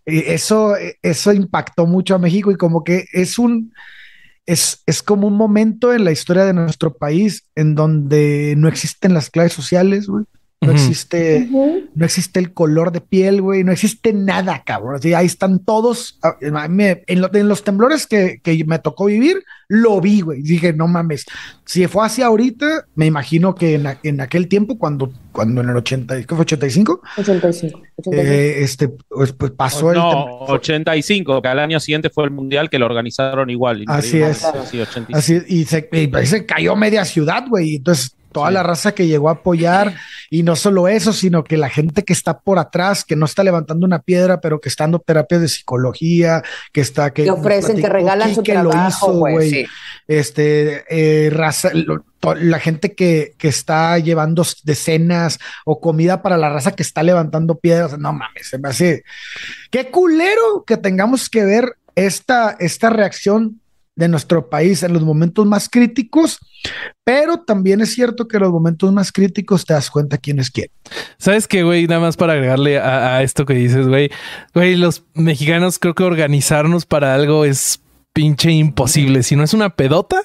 eso, eso impactó mucho a México y como que es un, es, es como un momento en la historia de nuestro país en donde no existen las clases sociales, güey. No existe, Ujú. no existe el color de piel, güey, no existe nada, cabrón. Así, ahí están todos. a mí me- en, lo- en los temblores que, que me tocó vivir, lo vi, güey. Dije, no mames. Si fue así ahorita, me imagino que en, a- en aquel tiempo, cuando, cuando en el 80, ¿qué fue 85? 85. 85. Eh, este, pues, pues pasó el no, temblor. 85, que al año siguiente fue el mundial que lo organizaron igual. Así es. Sí, 85. Así, y se, y se cayó media ciudad, güey. Entonces, toda Sí. la raza que llegó a apoyar, y no solo eso, sino que la gente que está por atrás, que no está levantando una piedra, pero que está dando terapias de psicología, que está que que ofrecen, que platicó regalan su trabajo, hizo, güey. sí. Este, eh, raza, lo- to- la gente que, que está llevando decenas o comida para la raza que está levantando piedras, no mames, se me hace. Qué culero que tengamos que ver esta, esta reacción de nuestro país en los momentos más críticos, pero también es cierto que en los momentos más críticos te das cuenta quién es quién. ¿Sabes qué, güey? Nada más para agregarle a, a esto que dices, güey. Güey, los mexicanos creo que organizarnos para algo es pinche imposible. Si no es una pedota,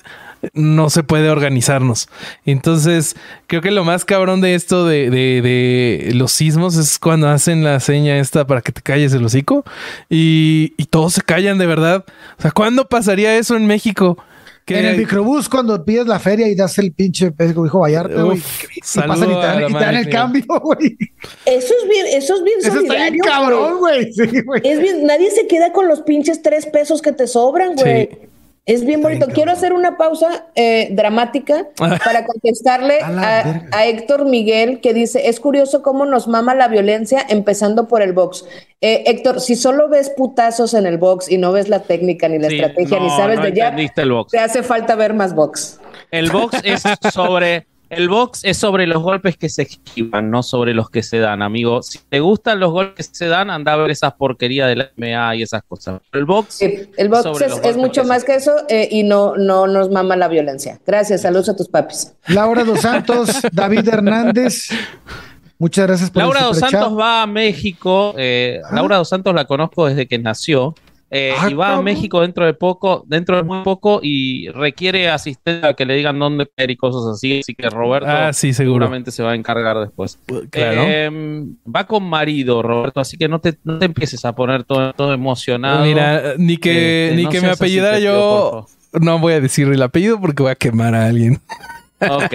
no se puede organizarnos. Entonces, creo que lo más cabrón de esto de, de- de los sismos es cuando hacen la seña esta para que te calles el hocico y, y todos se callan de verdad. O sea, ¿cuándo pasaría eso en México? Que- En el microbús, cuando pides la feria y das el pinche pez, como dijo Vallarta, güey, y pasan y te a dan, y te dan el cambio, güey. Eso es bien, eso es bien Eso está bien cabrón, güey. Sí. Es bien, nadie se queda con los pinches tres pesos que te sobran, güey. Sí. Es bien Está bonito. bien Quiero hacer una pausa eh, dramática para contestarle A Héctor Miguel que dice, es curioso cómo nos mama la violencia empezando por el box. Eh, Héctor, si solo ves putazos en el box y no ves la técnica ni la Sí, estrategia ni no, sabes no de ya, entendiste el box. te hace falta ver más box. El box es sobre el box es sobre los golpes que se esquivan, no sobre los que se dan, amigo. Si te gustan los golpes que se dan, anda a ver esas porquerías de la MMA y esas cosas. El box Sí, el box sobre es, mucho que más que eso eh, y no, no nos mama la violencia. Gracias, saludos a tus papis. Laura dos Santos, David Hernández. Muchas gracias por Laura el dos. Santos va a México. eh, Ah. Laura dos Santos la conozco desde que nació. Eh, Ah, y va a. México dentro de poco, dentro de muy poco, y requiere asistencia que le digan dónde caer y cosas así. Así que Roberto Ah, sí, seguramente se va a encargar después. Claro. Eh, va con marido, Roberto, así que no te, no te empieces a poner todo, todo emocionado. Mira, ni que, Este, ni no que me apellidara pido, yo. No voy a decir el apellido porque voy a quemar a alguien. Ok.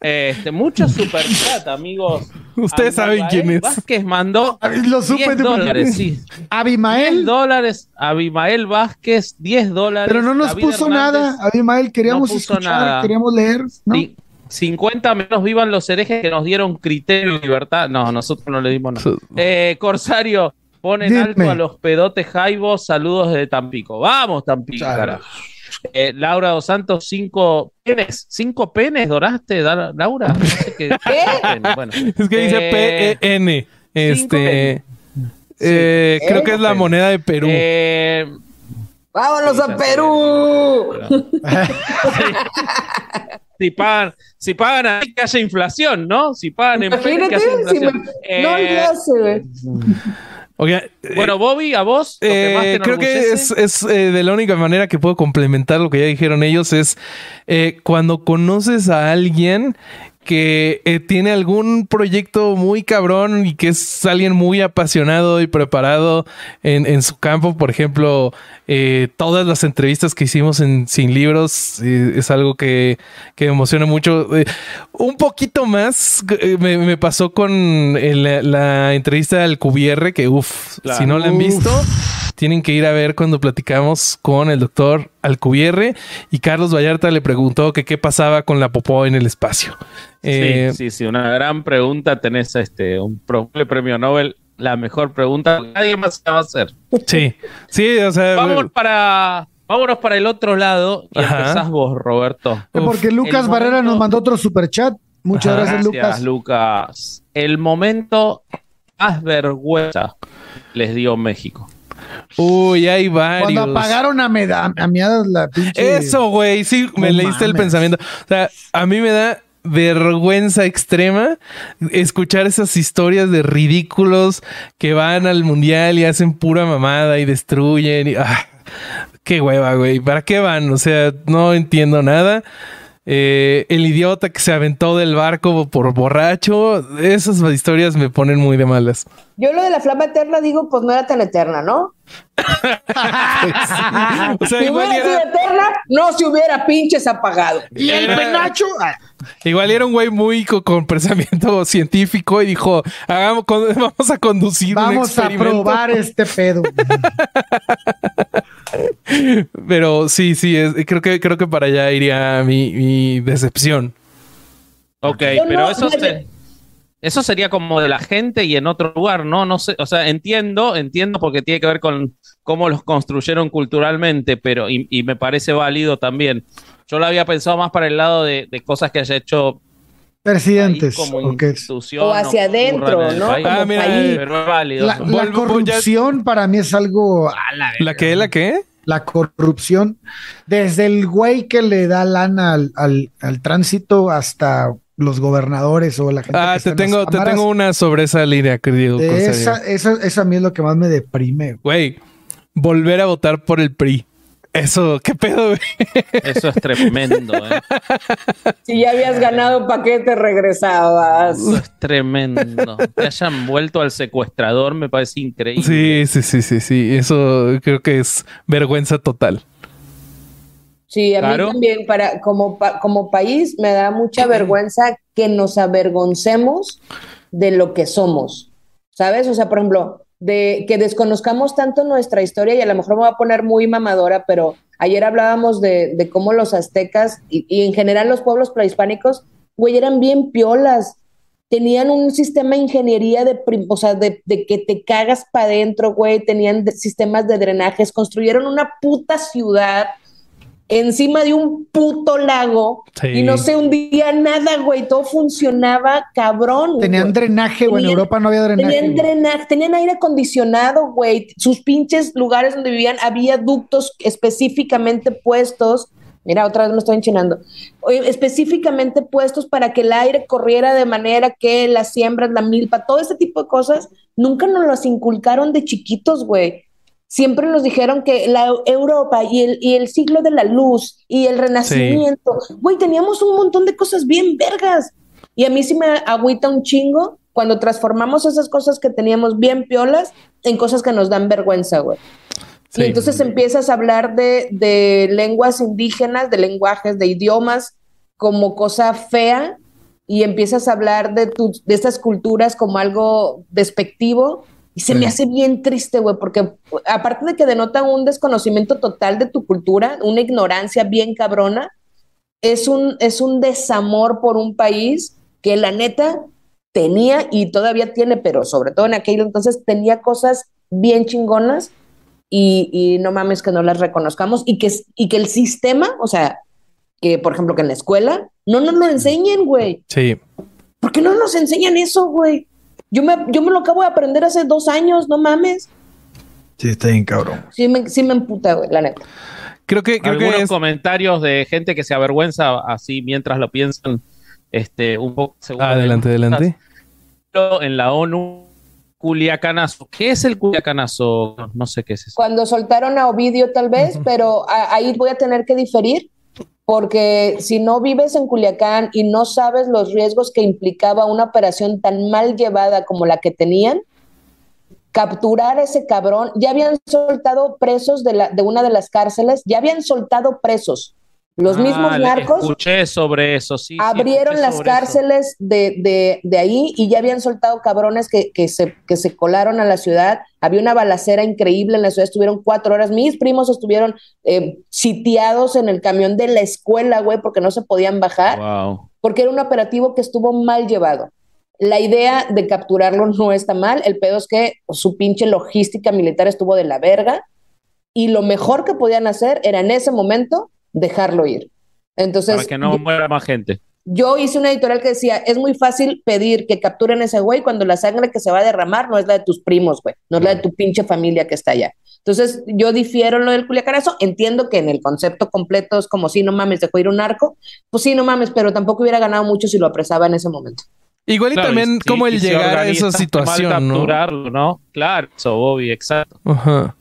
Este, mucho super chat, amigos. Ustedes saben Abimael quién es. Vázquez mandó Ah, Lo supe 10 de- dólares, sí. 10 Abimael, dólares. Abimael Vázquez, 10 dólares. pero no nos David puso Hernández, nada. Abimael, queríamos puso escuchar, nada. queríamos leer, ¿no? sí, 50 menos vivan los herejes que nos dieron criterio y libertad. No, nosotros no le dimos nada. Eh, Corsario, ponen Dime. alto a los pedotes jaibos. Saludos desde Tampico. Vamos, Tampico, Claro. carajo. Eh, Laura dos Santos, cinco penes. ¿Cinco penes doraste, Da- Laura? No sé qué. Bueno, Es que dice Eh, P-E-N. Este. eh, creo que es la Penes. moneda de Perú. Eh, ¡Vámonos a ya Perú! si pagan, si pagan ahí que haya inflación, ¿no? Si pagan en que Imagínate, si me- no Eh, le hace, Oiga, eh, bueno, Bobby, a vos, lo que más te Eh, creo que es, es, eh, de la única manera que puedo complementar lo que ya dijeron ellos es eh, cuando conoces a alguien que eh, tiene algún proyecto muy cabrón y que es alguien muy apasionado y preparado en, en su campo. Por ejemplo, eh, todas las entrevistas que hicimos en Sin Libros eh, es algo que, que me emociona mucho. Un poquito más me, me pasó con el- la entrevista al Cubierre, que uff, si no la han visto, tienen que ir a ver cuando platicamos con el doctor Alcubierre y Carlos Vallarta le preguntó que qué pasaba con la popó en el espacio. Eh, sí, sí, sí, una gran pregunta. Tenés este un probable premio Nobel. La mejor pregunta. Nadie más la va a hacer. sí, sí, o sea, Vamos para, vámonos para el otro lado y Ajá. empezás vos, Roberto. Eh, Porque Lucas Barrera momento- nos mandó otro superchat. Muchas Ajá. gracias, Gracias, Lucas. Lucas. El momento más vergüenza les dio México. Uy, hay varios. Cuando apagaron a, meda, a miadas la pinche. Eso, güey. Sí, me leíste el pensamiento. O sea, a mí me da vergüenza extrema escuchar esas historias de ridículos que van al mundial y hacen pura mamada y destruyen. Y, ah, qué hueva, güey. ¿Para qué van? O sea, no entiendo nada. Eh, el idiota que se aventó del barco por borracho. Esas historias me ponen muy de malas. Yo lo de la flama eterna digo, pues no era tan eterna, ¿no? O sea, Si igual hubiera sido era, eterna, no se hubiera pinches apagado. Y el Era- penacho. ah, igual era un güey muy co- con, pensamiento científico y dijo: Hagamos, con- vamos a conducir un Vamos a experimento". probar este pedo. Pero sí, sí, es- creo que creo que para allá iría mi, mi decepción. Ok, Yo pero no- eso, no- se- eso sería como de la gente y en otro lugar, ¿no? No sé, o sea, entiendo, entiendo porque tiene que ver con cómo los construyeron culturalmente, pero y, y me parece válido también. Yo lo había pensado más para el lado de, de cosas que haya hecho Presidentes. como ¿o institución hacia adentro, ¿no? país. Ah, Como mira, país. Pero es válido. La, corrupción para mí es algo. a la ¿La qué? ¿La qué? la corrupción, desde el güey que le da lana al, al- al tránsito hasta los gobernadores o la gente. Ah, que está te en las tengo, te tengo una sobre esa línea, querido. Esa, esa, eso a mí es lo que más me deprime. Güey, volver a votar por el PRI. Eso, ¿qué pedo, güey? Eso es tremendo, ¿eh? Si ya habías ganado paquete, regresabas. Eso es tremendo. Que hayan vuelto al secuestrador me parece increíble. Sí, sí, sí, sí, sí. Eso creo que es vergüenza total. Sí, a Claro. mí también, para, como, pa- como país, me da mucha vergüenza que nos avergoncemos de lo que somos. ¿Sabes? O sea, por ejemplo, de que desconozcamos tanto nuestra historia, y a lo mejor me voy a poner muy mamadora, pero ayer hablábamos de, cómo los aztecas y, en general los pueblos prehispánicos, güey, eran bien piolas. Tenían un sistema de ingeniería de, o sea, de, que te cagas para adentro, güey. Tenían sistemas de drenajes, construyeron una puta ciudad encima de un puto lago Sí. y no se hundía nada, güey, todo funcionaba cabrón. Tenían güey. drenaje, güey. En Europa no había drenaje. Tenían güey. drenaje, tenían aire acondicionado, güey. Sus pinches lugares donde vivían había ductos específicamente puestos. Mira, otra vez me estoy enchinando. Específicamente puestos para que el aire corriera de manera que las siembras, la milpa, todo este tipo de cosas, nunca nos las inculcaron de chiquitos, güey. Siempre nos dijeron que la Europa y el, y el siglo de la luz y el renacimiento, güey, teníamos un montón de cosas bien vergas. Y a mí sí me agüita un chingo cuando transformamos esas cosas que teníamos bien piolas en cosas que nos dan vergüenza, güey. Sí. Y entonces empiezas a hablar de, de lenguas indígenas, de lenguajes, de idiomas como cosa fea y empiezas a hablar de, tus de estas culturas como algo despectivo. Y se me Sí. hace bien triste, güey, porque aparte de que denota un desconocimiento total de tu cultura, una ignorancia bien cabrona, es un, es un desamor por un país que la neta tenía y todavía tiene, pero sobre todo en aquel entonces tenía cosas bien chingonas y, y no mames que no las reconozcamos y que, y que el sistema, o sea, que por ejemplo que en la escuela no nos lo enseñen, güey. Sí. ¿Por qué no nos enseñan eso, güey? Yo me, yo me lo acabo de aprender hace dos años, no mames. Sí, está bien, cabrón. Sí me, sí me emputa, güey, la neta. Creo que, creo Algunos que es. comentarios de gente que se avergüenza así mientras lo piensan, este, un poco según Adelante, adelante. en la ONU, Culiacanazo. ¿Qué es el Culiacanazo? No sé qué es eso. Cuando soltaron a Ovidio tal vez, pero a- ahí voy a tener que diferir, porque si no vives en Culiacán y no sabes los riesgos que implicaba una operación tan mal llevada como la que tenían, capturar a ese cabrón, ya habían soltado presos de, la, de una de las cárceles, ya habían soltado presos. Los Ah, mismos narcos Escuché sobre eso, sí. abrieron las cárceles de, de, de ahí y ya habían soltado cabrones que, que, se, que se colaron a la ciudad. Había una balacera increíble en la ciudad, estuvieron cuatro horas. Mis primos estuvieron eh, sitiados en el camión de la escuela, güey, porque no se podían bajar, Wow. porque era un operativo que estuvo mal llevado. La idea de capturarlo no está mal, el pedo es que su pinche logística militar estuvo de la verga y lo mejor que podían hacer era en ese momento dejarlo ir. Entonces, Para que no muera más gente. yo hice una editorial que decía, es muy fácil pedir que capturen ese güey cuando la sangre que se va a derramar no es la de tus primos, güey, no es la de tu pinche familia que está allá. Entonces, yo difiero en lo del culiacanazo, entiendo que en el concepto completo es como si no mames, dejó ir un arco, pues sí, no mames, pero tampoco hubiera ganado mucho si lo apresaba en ese momento. Igual y Claro, también y- como y el llegar a esa mal situación, ¿no? ¿no? Claro, eso, Bobby, exacto, Ajá.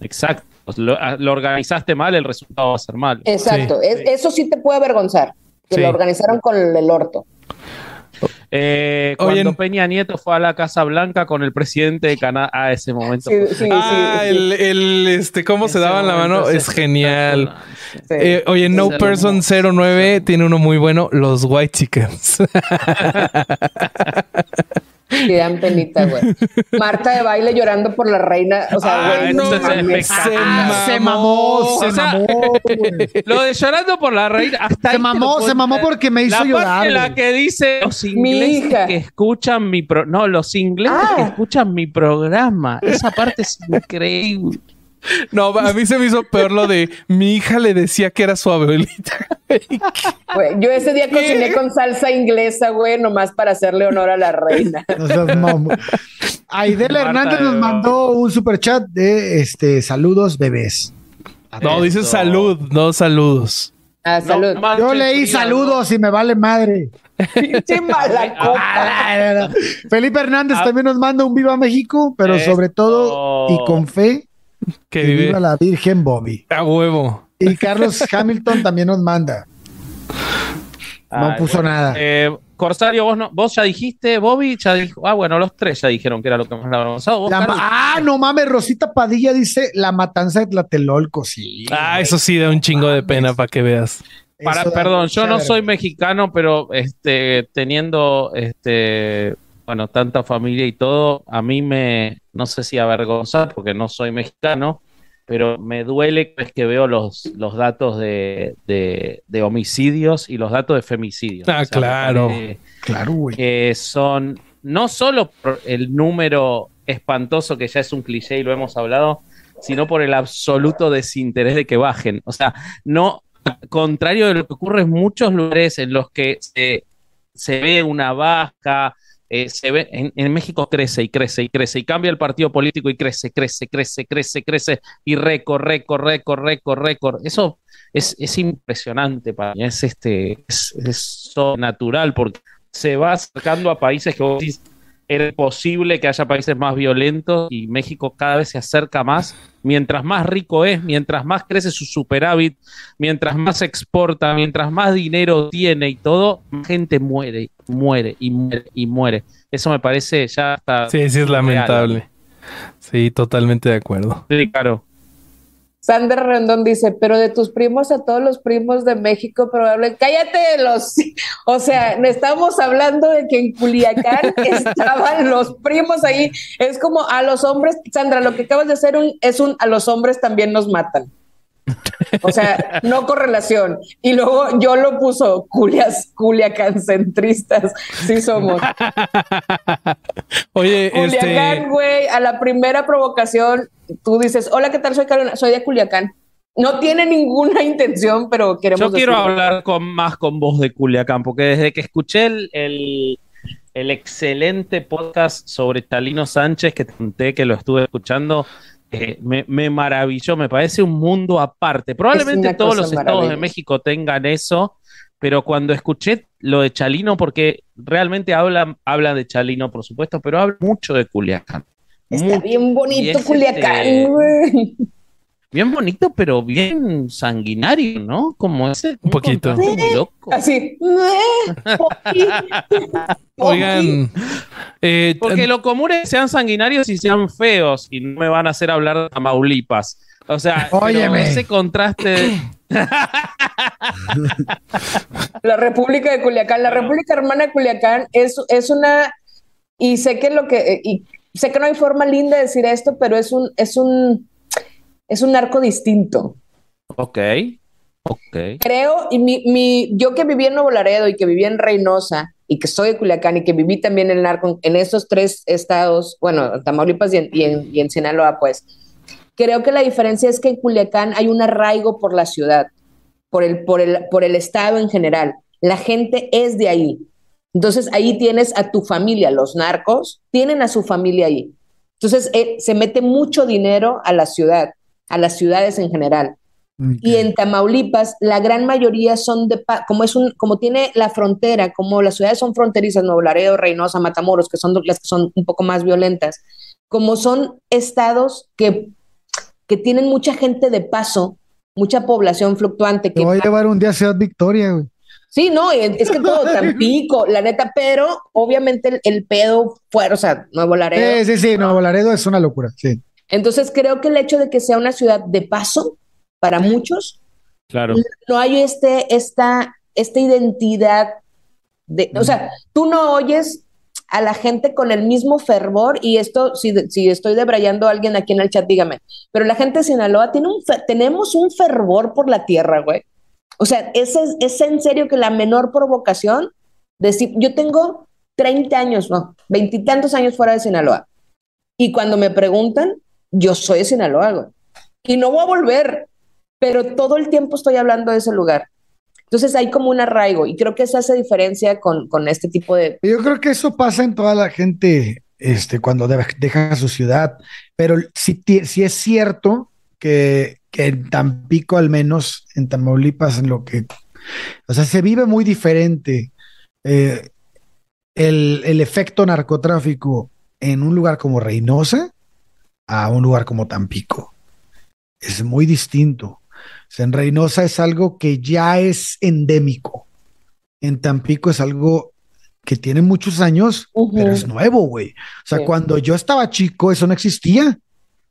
exacto. Lo, ah, lo organizaste mal, el resultado va a ser mal. Exacto, Sí. es- eso sí te puede avergonzar, que Sí. lo organizaron con el orto. Eh, Oye, cuando en- Peña Nieto fue a la Casa Blanca con el presidente de Canadá, a ese momento. Sí, sí, Ah, sí. el, el, este, cómo se daban la mano es genial. Eh, oye, No Person 09 tiene uno muy bueno, los White Chickens. Dan penita, güey. Marta de baile llorando por la reina. O sea, Ah, güey, no. Ah, se mamó, se O sea, mamó, güey. Lo de llorando por la reina, hasta Se mamó, se mamó porque me hizo la parte llorar. en la que dice los ingleses que escuchan mi pro no los ingleses Ah. que escuchan mi programa esa parte es increíble No, a mí se me hizo peor lo de mi hija le decía que era su abuelita. Güey, yo ese día cociné con salsa inglesa, güey, nomás para hacerle honor a la reina. No seas mamón. Aidel Marta Hernández de nos mandó un super chat de este saludos bebés. No, dice salud, no saludos. Ah, No salud. manches, Yo leí saludos y me vale madre. Pinche mala copa. Felipe Hernández Ah. también nos manda un Viva México, pero sobre todo y con fe, Que que vive viva la Virgen Bobby. a huevo. Y Carlos Hamilton también nos manda. No Ay, puso bueno. nada. Eh, Corsario, vos, no, vos ya dijiste, Bobby ya dijo. Ah, bueno, los tres ya dijeron que era lo que más le había avanzado. Ah, no mames, Rosita Padilla dice la matanza de Tlatelolco, sí. Ah, güey. eso sí da un chingo de pena para que veas. para- perdón, yo no soy mexicano, pero este, teniendo este, bueno, tanta familia y todo, a mí me, no sé si avergonzar, porque no soy mexicano, pero me duele es que veo los, los datos de, de- de homicidios y los datos de femicidios. Ah, claro. parece Claro, güey. que son no solo por el número espantoso que ya es un cliché y lo hemos hablado, sino por el absoluto desinterés de que bajen. O sea, no, contrario de lo que ocurre en muchos lugares en los que se, se ve una baja, eh, se ve, en, en México crece y crece y crece y cambia el partido político y crece, crece, crece, crece, crece y récord, récord, récord, récord. Eso es, es impresionante para mí, es, este, es, es natural porque se va acercando a países que vos decís, era posible que haya países más violentos y México cada vez se acerca más. Mientras más rico es, mientras más crece su superávit, mientras más exporta, mientras más dinero tiene y todo, más gente muere, muere y muere y muere. Eso me parece ya está. Sí, sí es lamentable. Sí, totalmente de acuerdo. Sí, claro. Sander Rendón dice, pero de tus primos a todos los primos de México, probable. Cállate los. O sea, estamos hablando de que en Culiacán estaban los primos ahí. Es como a los hombres, Sandra, lo que acabas de hacer un, es un a los hombres también nos matan. O sea, no correlación. Y luego yo lo puso Culias, Culiacán centristas. Sí somos. Oye, Culiacán, este. güey, a la primera provocación, tú dices, hola, ¿qué tal? Soy Carolina, soy de Culiacán. No tiene ninguna intención, pero queremos Yo quiero decirlo. hablar con, más con vos de Culiacán, porque desde que escuché el, el, el excelente podcast sobre Chalino Sánchez, que te conté que lo estuve escuchando, eh, me, me maravilló, me parece un mundo aparte. Probablemente todos los estados de. México tengan eso, pero cuando escuché lo de Chalino, porque realmente habla, habla de Chalino, por supuesto, pero habla mucho de Culiacán. Está Mucho. bien bonito es, Culiacán, este, güey. Bien bonito, pero bien sanguinario, ¿no? Como ese. Un poquito. muy loco. Así. eh, Oigan, eh, Porque lo común es que sean sanguinarios y sean feos y no me van a hacer hablar de Tamaulipas. O sea, ese contraste. La República de Culiacán, la República Hermana de Culiacán es, es una, y sé que lo que, eh, y sé que no hay forma linda de decir esto, pero es un, es un, es un arco distinto. ok. Ok. Creo, y mi, mi, yo que viví en Nuevo Laredo y que viví en Reynosa y que soy de Culiacán y que viví también en el narco en esos tres estados, bueno, Tamaulipas y en, y en, y en Sinaloa, pues, creo que la diferencia es que en Culiacán hay un arraigo por la ciudad, por el, por el, por el estado en general. la gente es de ahí. Entonces ahí tienes a tu familia, los narcos tienen a su familia ahí. Entonces eh, se mete mucho dinero a la ciudad, a las ciudades en general. Y en Tamaulipas, la gran mayoría son de, como es un, como tiene la frontera, como las ciudades son fronterizas, Nuevo Laredo, Reynosa, Matamoros, que son las que son un poco más violentas, como son estados que, que tienen mucha gente de paso, mucha población fluctuante. Que Te voy a llevar un día a Ciudad Victoria, güey. Sí, no, es que todo Tampico, la neta, pero obviamente el, el, pedo fue, o sea, Nuevo Laredo. Sí, sí, sí, Nuevo Laredo es una locura, sí. Entonces creo que el hecho de que sea una ciudad de paso para muchos, claro. no hay este, esta, esta identidad de, o sea, tú no oyes a la gente con el mismo fervor, y esto, si, si estoy debrayando a alguien aquí en el chat, dígame, pero la gente de Sinaloa tiene un, tenemos un fervor por la tierra, güey. O sea, es, es en serio que la menor provocación, decir, yo tengo 30 años, no, veintitantos años fuera de Sinaloa. Y cuando me preguntan, yo soy de Sinaloa. Y no voy a volver, pero todo el tiempo estoy hablando de ese lugar. Entonces hay como un arraigo y creo que eso hace diferencia con, con este tipo de... Yo creo que eso pasa en toda la gente este, cuando de, deja su ciudad, pero sí, sí es cierto que, que en Tampico al menos, en Tamaulipas, en lo que... O sea, se vive muy diferente eh, el, el efecto narcotráfico en un lugar como Reynosa a un lugar como Tampico. Es muy distinto. O sea, en Reynosa es algo que ya es endémico. En Tampico es algo que tiene muchos años, uh -huh. pero es nuevo, güey. O sea, sí. cuando yo estaba chico, eso no existía.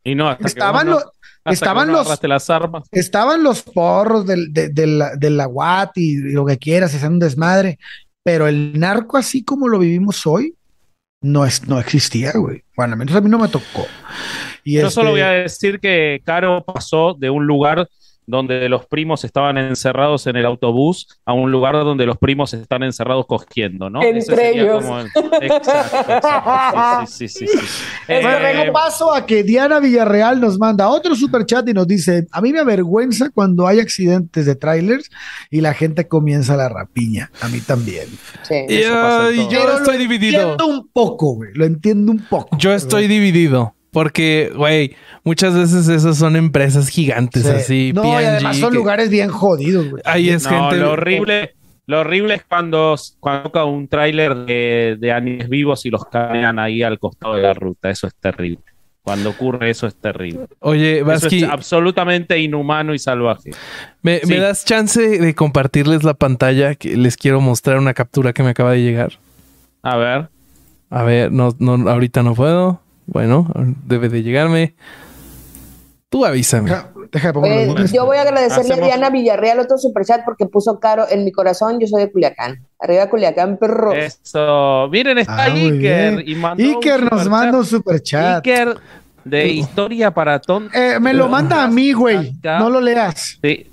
Y no, hasta estaban los. Estaban los, las armas. estaban los porros del, de, de la, de la UAT y, y lo que quieras, es un desmadre, pero el narco así como lo vivimos hoy, no, es, no existía, güey. Bueno, al menos a mí no me tocó. Y Yo este... solo voy a decir que Caro pasó de un lugar donde los primos estaban encerrados en el autobús a un lugar donde los primos están encerrados cogiendo, ¿no? Entre ellos. Como... Exacto, exacto. Sí, sí, sí, sí. Eh, bueno, paso a que Diana Villarreal nos manda otro super chat y nos dice: A mí me avergüenza cuando hay accidentes de trailers y la gente comienza la rapiña. A mí también. Sí. Y, uh, yo estoy dividido. Lo entiendo un poco, güey. Lo entiendo un poco. Yo estoy güey. dividido. Porque, güey, muchas veces esas son empresas gigantes, sí. así. No, y además son que... lugares bien jodidos, güey. Ahí es no, gente. Lo horrible, lo horrible es cuando, cuando toca un tráiler de, de animales vivos y los caen ahí al costado de la ruta. Eso es terrible. Cuando ocurre eso es terrible. Oye, Vasqui, eso es absolutamente inhumano y salvaje. ¿Me, sí. ¿Me, das chance de compartirles la pantalla? Que les quiero mostrar una captura que me acaba de llegar. A ver. A ver, no, no, ahorita no puedo. Bueno, debe de llegarme. Tú avísame. Deja, deja eh, yo voy a agradecerle Hacemos... a Diana Villarreal otro superchat porque puso caro en mi corazón. Yo soy de Culiacán. Arriba Culiacán, perro. Eso. Miren, está ah, Iker. Y mandó Iker nos manda un superchat. Iker de historia para tontos. Eh, me lo manda a mí, güey. No lo leas. Sí.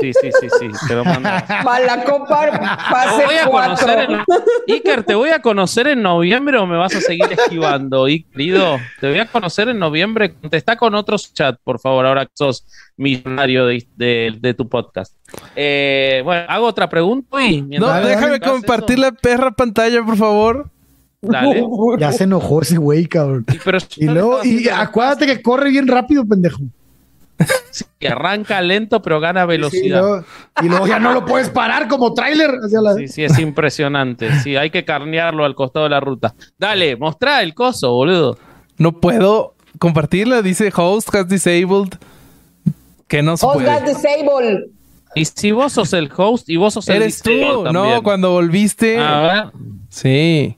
Sí, sí, sí, sí, te lo mando. Para copa pase voy a conocer en... Iker, ¿te voy a conocer en noviembre o me vas a seguir esquivando? Y, querido, te voy a conocer en noviembre. Contesta con otros chat, por favor, ahora que sos millonario de, de, de tu podcast. Eh, bueno, hago otra pregunta. Y no, déjame compartir eso. la perra pantalla, por favor. Dale. Ya se enojó ese güey, cabrón. Y, pero, y luego, y acuérdate que corre bien rápido, pendejo. Sí, arranca lento, pero gana velocidad. Sí, y, luego, y, luego, ya no lo puedes parar como tráiler. La... Sí, sí, es impresionante. Sí, hay que carnearlo al costado de la ruta. Dale, mostrá el coso, boludo. No puedo compartirla, dice host has disabled. Que no se host puede. has disabled. Y si vos sos el host y vos sos el Eres tú, también. no, cuando volviste. A ver. Sí.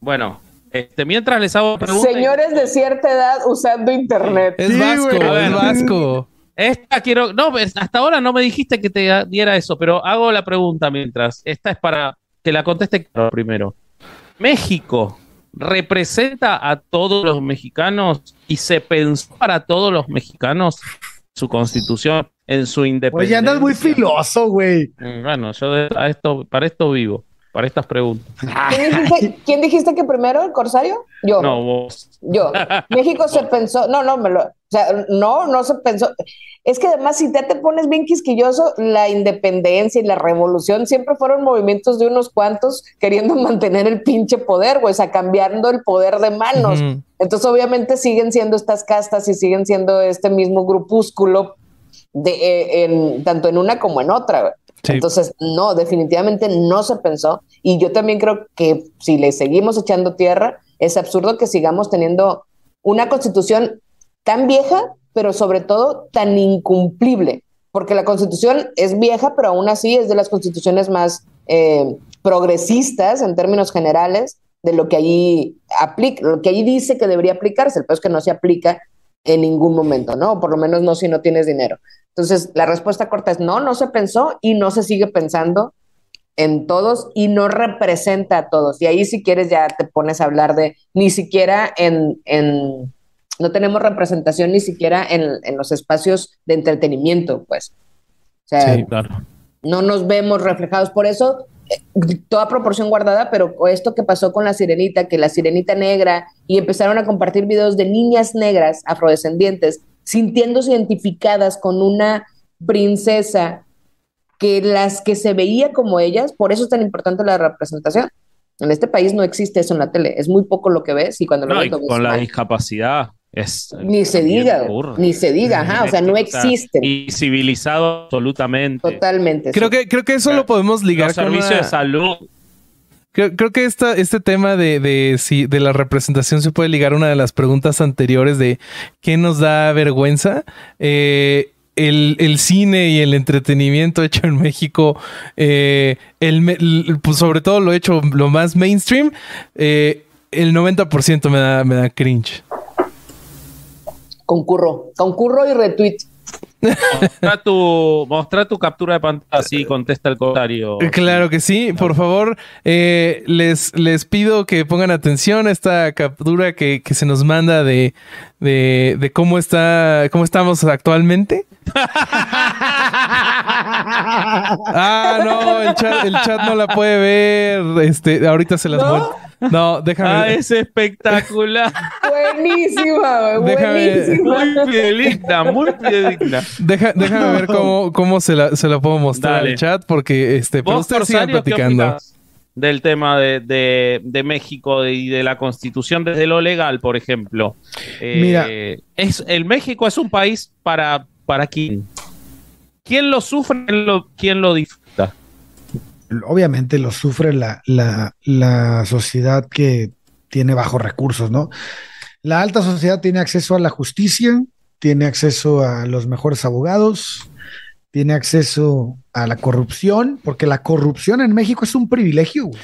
Bueno, este, mientras les hago preguntas. Señores de cierta edad usando internet. Es sí, vasco, es vasco. Esta quiero. No, hasta ahora no me dijiste que te diera eso, pero hago la pregunta mientras. Esta es para que la conteste primero. México representa a todos los mexicanos y se pensó para todos los mexicanos su constitución en su independencia. Oye, andas muy filoso, güey. Bueno, yo de, a esto, para esto vivo para estas preguntas. ¿Quién dijiste, ¿Quién dijiste, que primero, el Corsario? Yo. No, vos. Yo. México se pensó, no, no, me lo, sea, no, no se pensó. Es que además, si te, te pones bien quisquilloso, la independencia y la revolución siempre fueron movimientos de unos cuantos queriendo mantener el pinche poder, güey, o sea, cambiando el poder de manos. Entonces, obviamente, siguen siendo estas castas y siguen siendo este mismo grupúsculo de, eh, en, tanto en una como en otra. Entonces, no, definitivamente no se pensó. Y yo también creo que si le seguimos echando tierra, es absurdo que sigamos teniendo una constitución tan vieja, pero sobre todo tan incumplible, porque la constitución es vieja, pero aún así es de las constituciones más eh, progresistas en términos generales de lo que allí aplica, lo que allí dice que debería aplicarse, el peor es que no se aplica en ningún momento, ¿no? Por lo menos no si no tienes dinero. Entonces, la respuesta corta es no, no se pensó y no se sigue pensando en todos y no representa a todos. Y ahí si quieres ya te pones a hablar de ni siquiera en, en no tenemos representación ni siquiera en, en, los espacios de entretenimiento, pues. O sea, sí, claro. no nos vemos reflejados. Por eso, toda proporción guardada, pero esto que pasó con la sirenita, que la sirenita negra, y empezaron a compartir videos de niñas negras afrodescendientes sintiéndose identificadas con una princesa que las que se veía como ellas, por eso es tan importante la representación. En este país no existe eso en la tele, es muy poco lo que ves y cuando lo ves, con la discapacidad es ni se diga, ni se diga, ajá, o sea, no existe. Y civilizado absolutamente. Totalmente. Creo que creo que eso lo podemos ligar Los servicios de salud. Creo, creo que esta, este tema de, de, si, de la representación se puede ligar a una de las preguntas anteriores de qué nos da vergüenza. Eh, el, el, cine y el entretenimiento hecho en México, eh, el, pues sobre todo lo hecho lo más mainstream, eh, el 90% me da, me da cringe. Concurro, concurro y retweet. Mostra tu, mostra tu captura de pantalla así contesta el comentario. Claro que sí, por favor, eh, les, les pido que pongan atención a esta captura que, que se nos manda de, de, de, cómo está, cómo estamos actualmente. ah, no, el chat, el chat, no la puede ver. Este, ahorita se las ¿No? No, déjame. Ah, es espectacular. buenísima, buenísima. Muy fideligna, muy fideligna. Deja, déjame ver cómo, cómo se, la, se la puedo mostrar Dale. al chat, porque este, pero ustedes sigan platicando. Del tema de, de, de, México y de la constitución desde lo legal, por ejemplo. Eh, Mira. Es, el México es un país para, para quién. ¿Quién lo sufre? ¿Quién lo, quién lo disfruta? Obviamente lo sufre la, la, la, sociedad que tiene bajos recursos, ¿no? La alta sociedad tiene acceso a la justicia, tiene acceso a los mejores abogados, tiene acceso a la corrupción, porque la corrupción en México es un privilegio. Güey.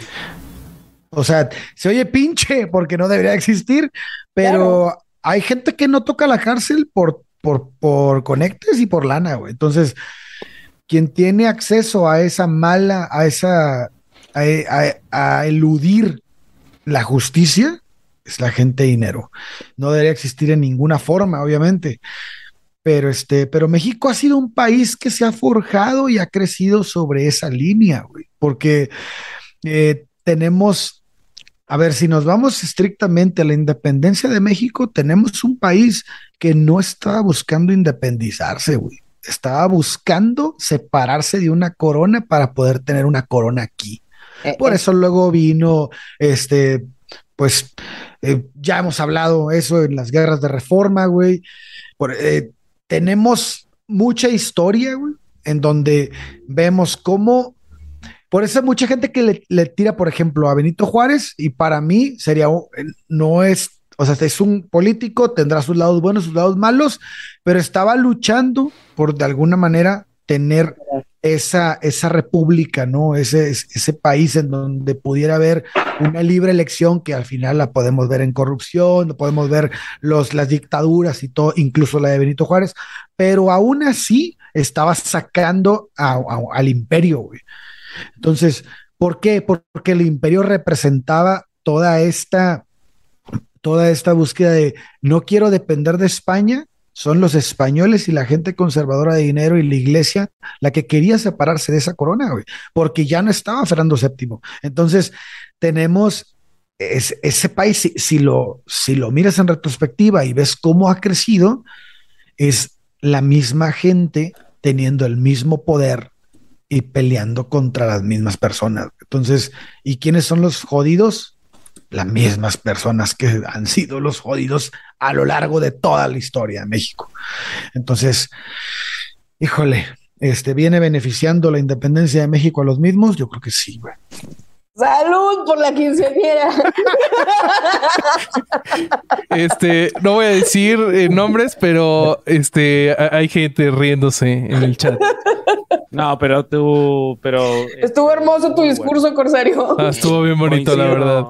O sea, se oye pinche porque no debería existir, pero claro. hay gente que no toca la cárcel por, por, por conectes y por lana, güey. Entonces, quien tiene acceso a esa mala, a esa, a, eludir la justicia, es la gente de dinero. No debería existir en ninguna forma, obviamente. Pero este, pero México ha sido un país que se ha forjado y ha crecido sobre esa línea, güey, porque eh, tenemos, a ver, si nos vamos estrictamente a la independencia de México, tenemos un país que no está buscando independizarse, güey estaba buscando separarse de una corona para poder tener una corona aquí. Eh, Por eso luego vino, este, pues, eh, ya hemos hablado eso en las guerras de reforma, güey. Por, eh, tenemos mucha historia, güey, en donde vemos cómo, por eso mucha gente que le, le, tira, por ejemplo, a Benito Juárez, y para mí sería, no es o sea, es un político, tendrá sus lados buenos, sus lados malos, pero estaba luchando por de alguna manera tener esa, esa república, ¿no? Ese, ese país en donde pudiera haber una libre elección que al final la podemos ver en corrupción, podemos ver los, las dictaduras y todo, incluso la de Benito Juárez, pero aún así estaba sacando al imperio, güey. Entonces, ¿por qué? Porque el imperio representaba toda esta toda esta búsqueda de no quiero depender de España, son los españoles y la gente conservadora de dinero y la iglesia la que quería separarse de esa corona, güey, porque ya no estaba Fernando VII. Entonces, tenemos es, ese país, si, si, lo, si lo miras en retrospectiva y ves cómo ha crecido, es la misma gente teniendo el mismo poder y peleando contra las mismas personas. Entonces, ¿y quiénes son los jodidos? Las mismas personas que han sido los jodidos a lo largo de toda la historia de México. Entonces, híjole, este viene beneficiando la independencia de México a los mismos. Yo creo que sí, güey. Salud por la quinceañera. Este, no voy a decir eh, nombres, pero este hay gente riéndose en el chat. No, pero tú, pero estuvo hermoso tu discurso, Corsario. Ah, estuvo bien bonito, la verdad.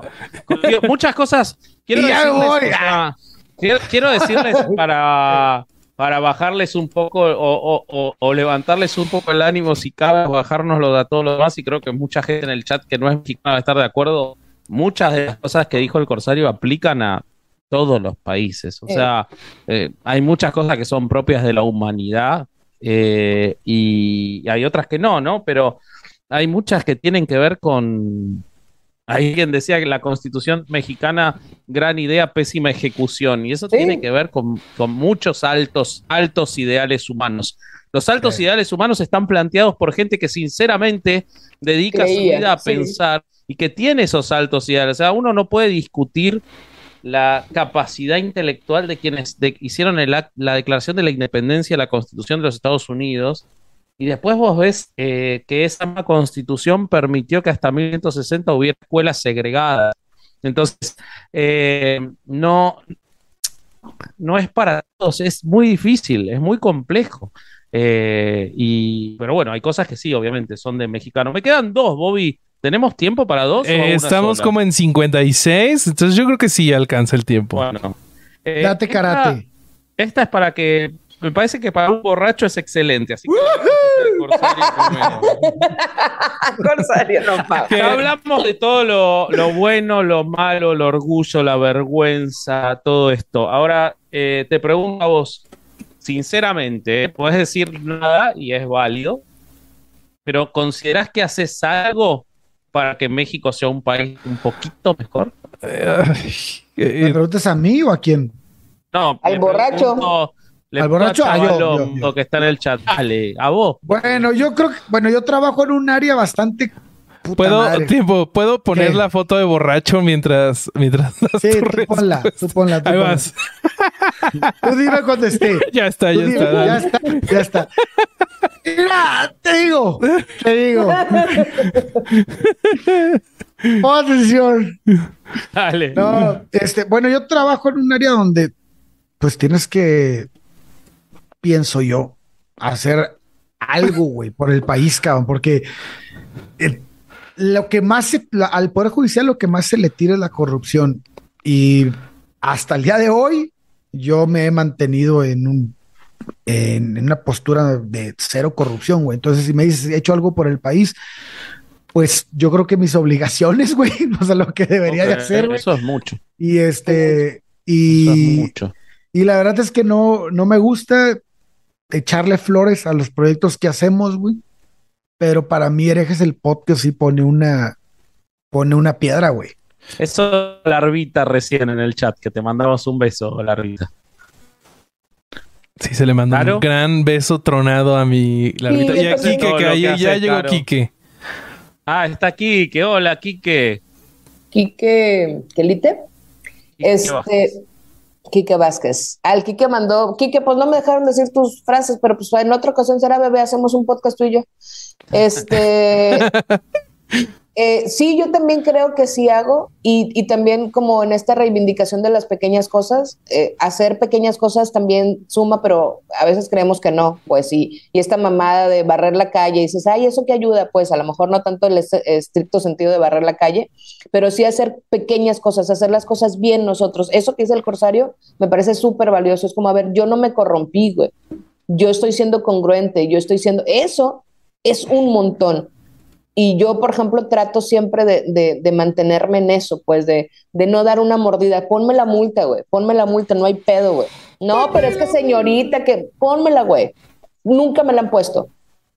Muchas cosas. Quiero decirles, quiero, quiero decirles para para bajarles un poco o, levantarles un poco el ánimo si cabe, bajárnoslo a todos los demás y creo que mucha gente en el chat que no es mexicana va a estar de acuerdo. Muchas de las cosas que dijo el Corsario aplican a todos los países. O sea, eh, hay muchas cosas que son propias de la humanidad eh, y hay otras que no, ¿no? Pero hay muchas que tienen que ver con, Alguien decía que la constitución mexicana, gran idea, pésima ejecución. Y eso tiene que ver con, muchos altos, altos ideales humanos. Los altos ideales humanos están planteados por gente que sinceramente dedica su vida a pensar y que tiene esos altos ideales. O sea, uno no puede discutir la capacidad intelectual de quienes hicieron la declaración de la independencia de la Constitución de los Estados Unidos y después vos ves eh, que esa constitución permitió que hasta 1960 hubiera escuelas segregadas. Entonces, eh, no, no es para todos, es muy difícil, es muy complejo. Eh, y, pero bueno, hay cosas que sí, obviamente, son de mexicano. Me quedan dos, Bobby. ¿Tenemos tiempo para dos? estamos como en 56, entonces yo creo que sí alcanza el tiempo. Bueno. Date karate. esta es para que me parece que para un borracho es excelente. Así que Corsario no Hablamos de todo lo, bueno, lo malo, el orgullo, la vergüenza, todo esto. Ahora eh, te pregunto a vos, sinceramente, ¿eh? puedes decir nada y es válido, pero ¿considerás que haces algo para que México sea un país un poquito mejor? ¿Me preguntas a mí o a quién? No, al borracho. Le Al borracho, a ah, yo, que está en el chat. Dale, a vos. Bueno, yo creo que, bueno, yo trabajo en un área bastante ¿Puedo, tiempo, ¿puedo poner la foto de borracho mientras, mientras Sí, tú ponla, tú ponla, Ahí vas. Tú dime cuando esté. Ya está, ya está. Ya está, ya está. Mira, te digo, te digo. Pon atención. Dale. No, este, bueno, yo trabajo en un área donde pues tienes que pienso yo, hacer algo, güey, por el país, cabrón, porque eh, lo que más al Poder Judicial lo que más se le tira es la corrupción. Y hasta el día de hoy, yo me he mantenido en un en, una postura de cero corrupción, güey. Entonces, si me dices, he hecho algo por el país, pues yo creo que mis obligaciones, güey, no sé lo que debería de hacer. Eso es mucho. Y este, y, eso es mucho. y la verdad es que no, no me gusta echarle flores a los proyectos que hacemos, güey. Pero para mí Herejes el podcast sí pone una, pone una piedra, güey. Eso Larvita recién en el chat, que te mandamos un beso, Larvita. Sí, se le mandó un gran beso tronado a mi Larvita. y aquí que, ya llegó Quique. Ah, está Quique. Hola, Quique. Quique, ¿Quelite? Este, Quique Vázquez. Al Quique mandó, Quique, pues no me dejaron decir tus frases, pero pues en otra ocasión será bebé, hacemos un podcast tú y yo. Este, Eh, sí, yo también creo que sí hago y, también como en esta reivindicación de las pequeñas cosas, eh, hacer pequeñas cosas también suma, pero a veces creemos que no, pues sí. Y esta mamada de barrer la calle, y dices, ay, ¿eso qué ayuda? Pues a lo mejor no tanto el estricto sentido de barrer la calle, pero sí hacer pequeñas cosas, hacer las cosas bien nosotros. Eso que dice el Corsario me parece súper valioso. Es como, a ver, yo no me corrompí, güey. Yo estoy siendo congruente, yo estoy siendo... Eso es un montón y yo, por ejemplo, trato siempre de, mantenerme en eso, pues de, no dar una mordida. Ponme la multa, güey. Ponme la multa, no hay pedo, güey. No, pero es que señorita, que pónmela, güey. Nunca me la han puesto.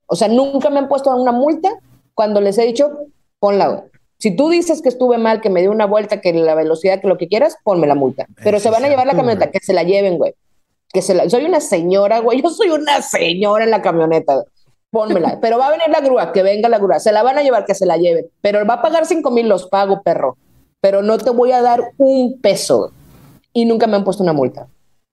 O sea, nunca me han puesto una multa cuando les he dicho, ponla, güey. Si tú dices que estuve mal, que me dio una vuelta, que la velocidad, que lo que quieras, ponme la multa. Pero se van a llevar la camioneta, que se la lleven, güey. que se la, soy una señora, güey, yo soy una señora en la camioneta, güey. Pónmela, pero va a venir la grúa, que venga la grúa, se la van a llevar, que se la lleven, pero va a pagar cinco mil, los pago, perro, pero no te voy a dar un peso. Y nunca me han puesto una multa.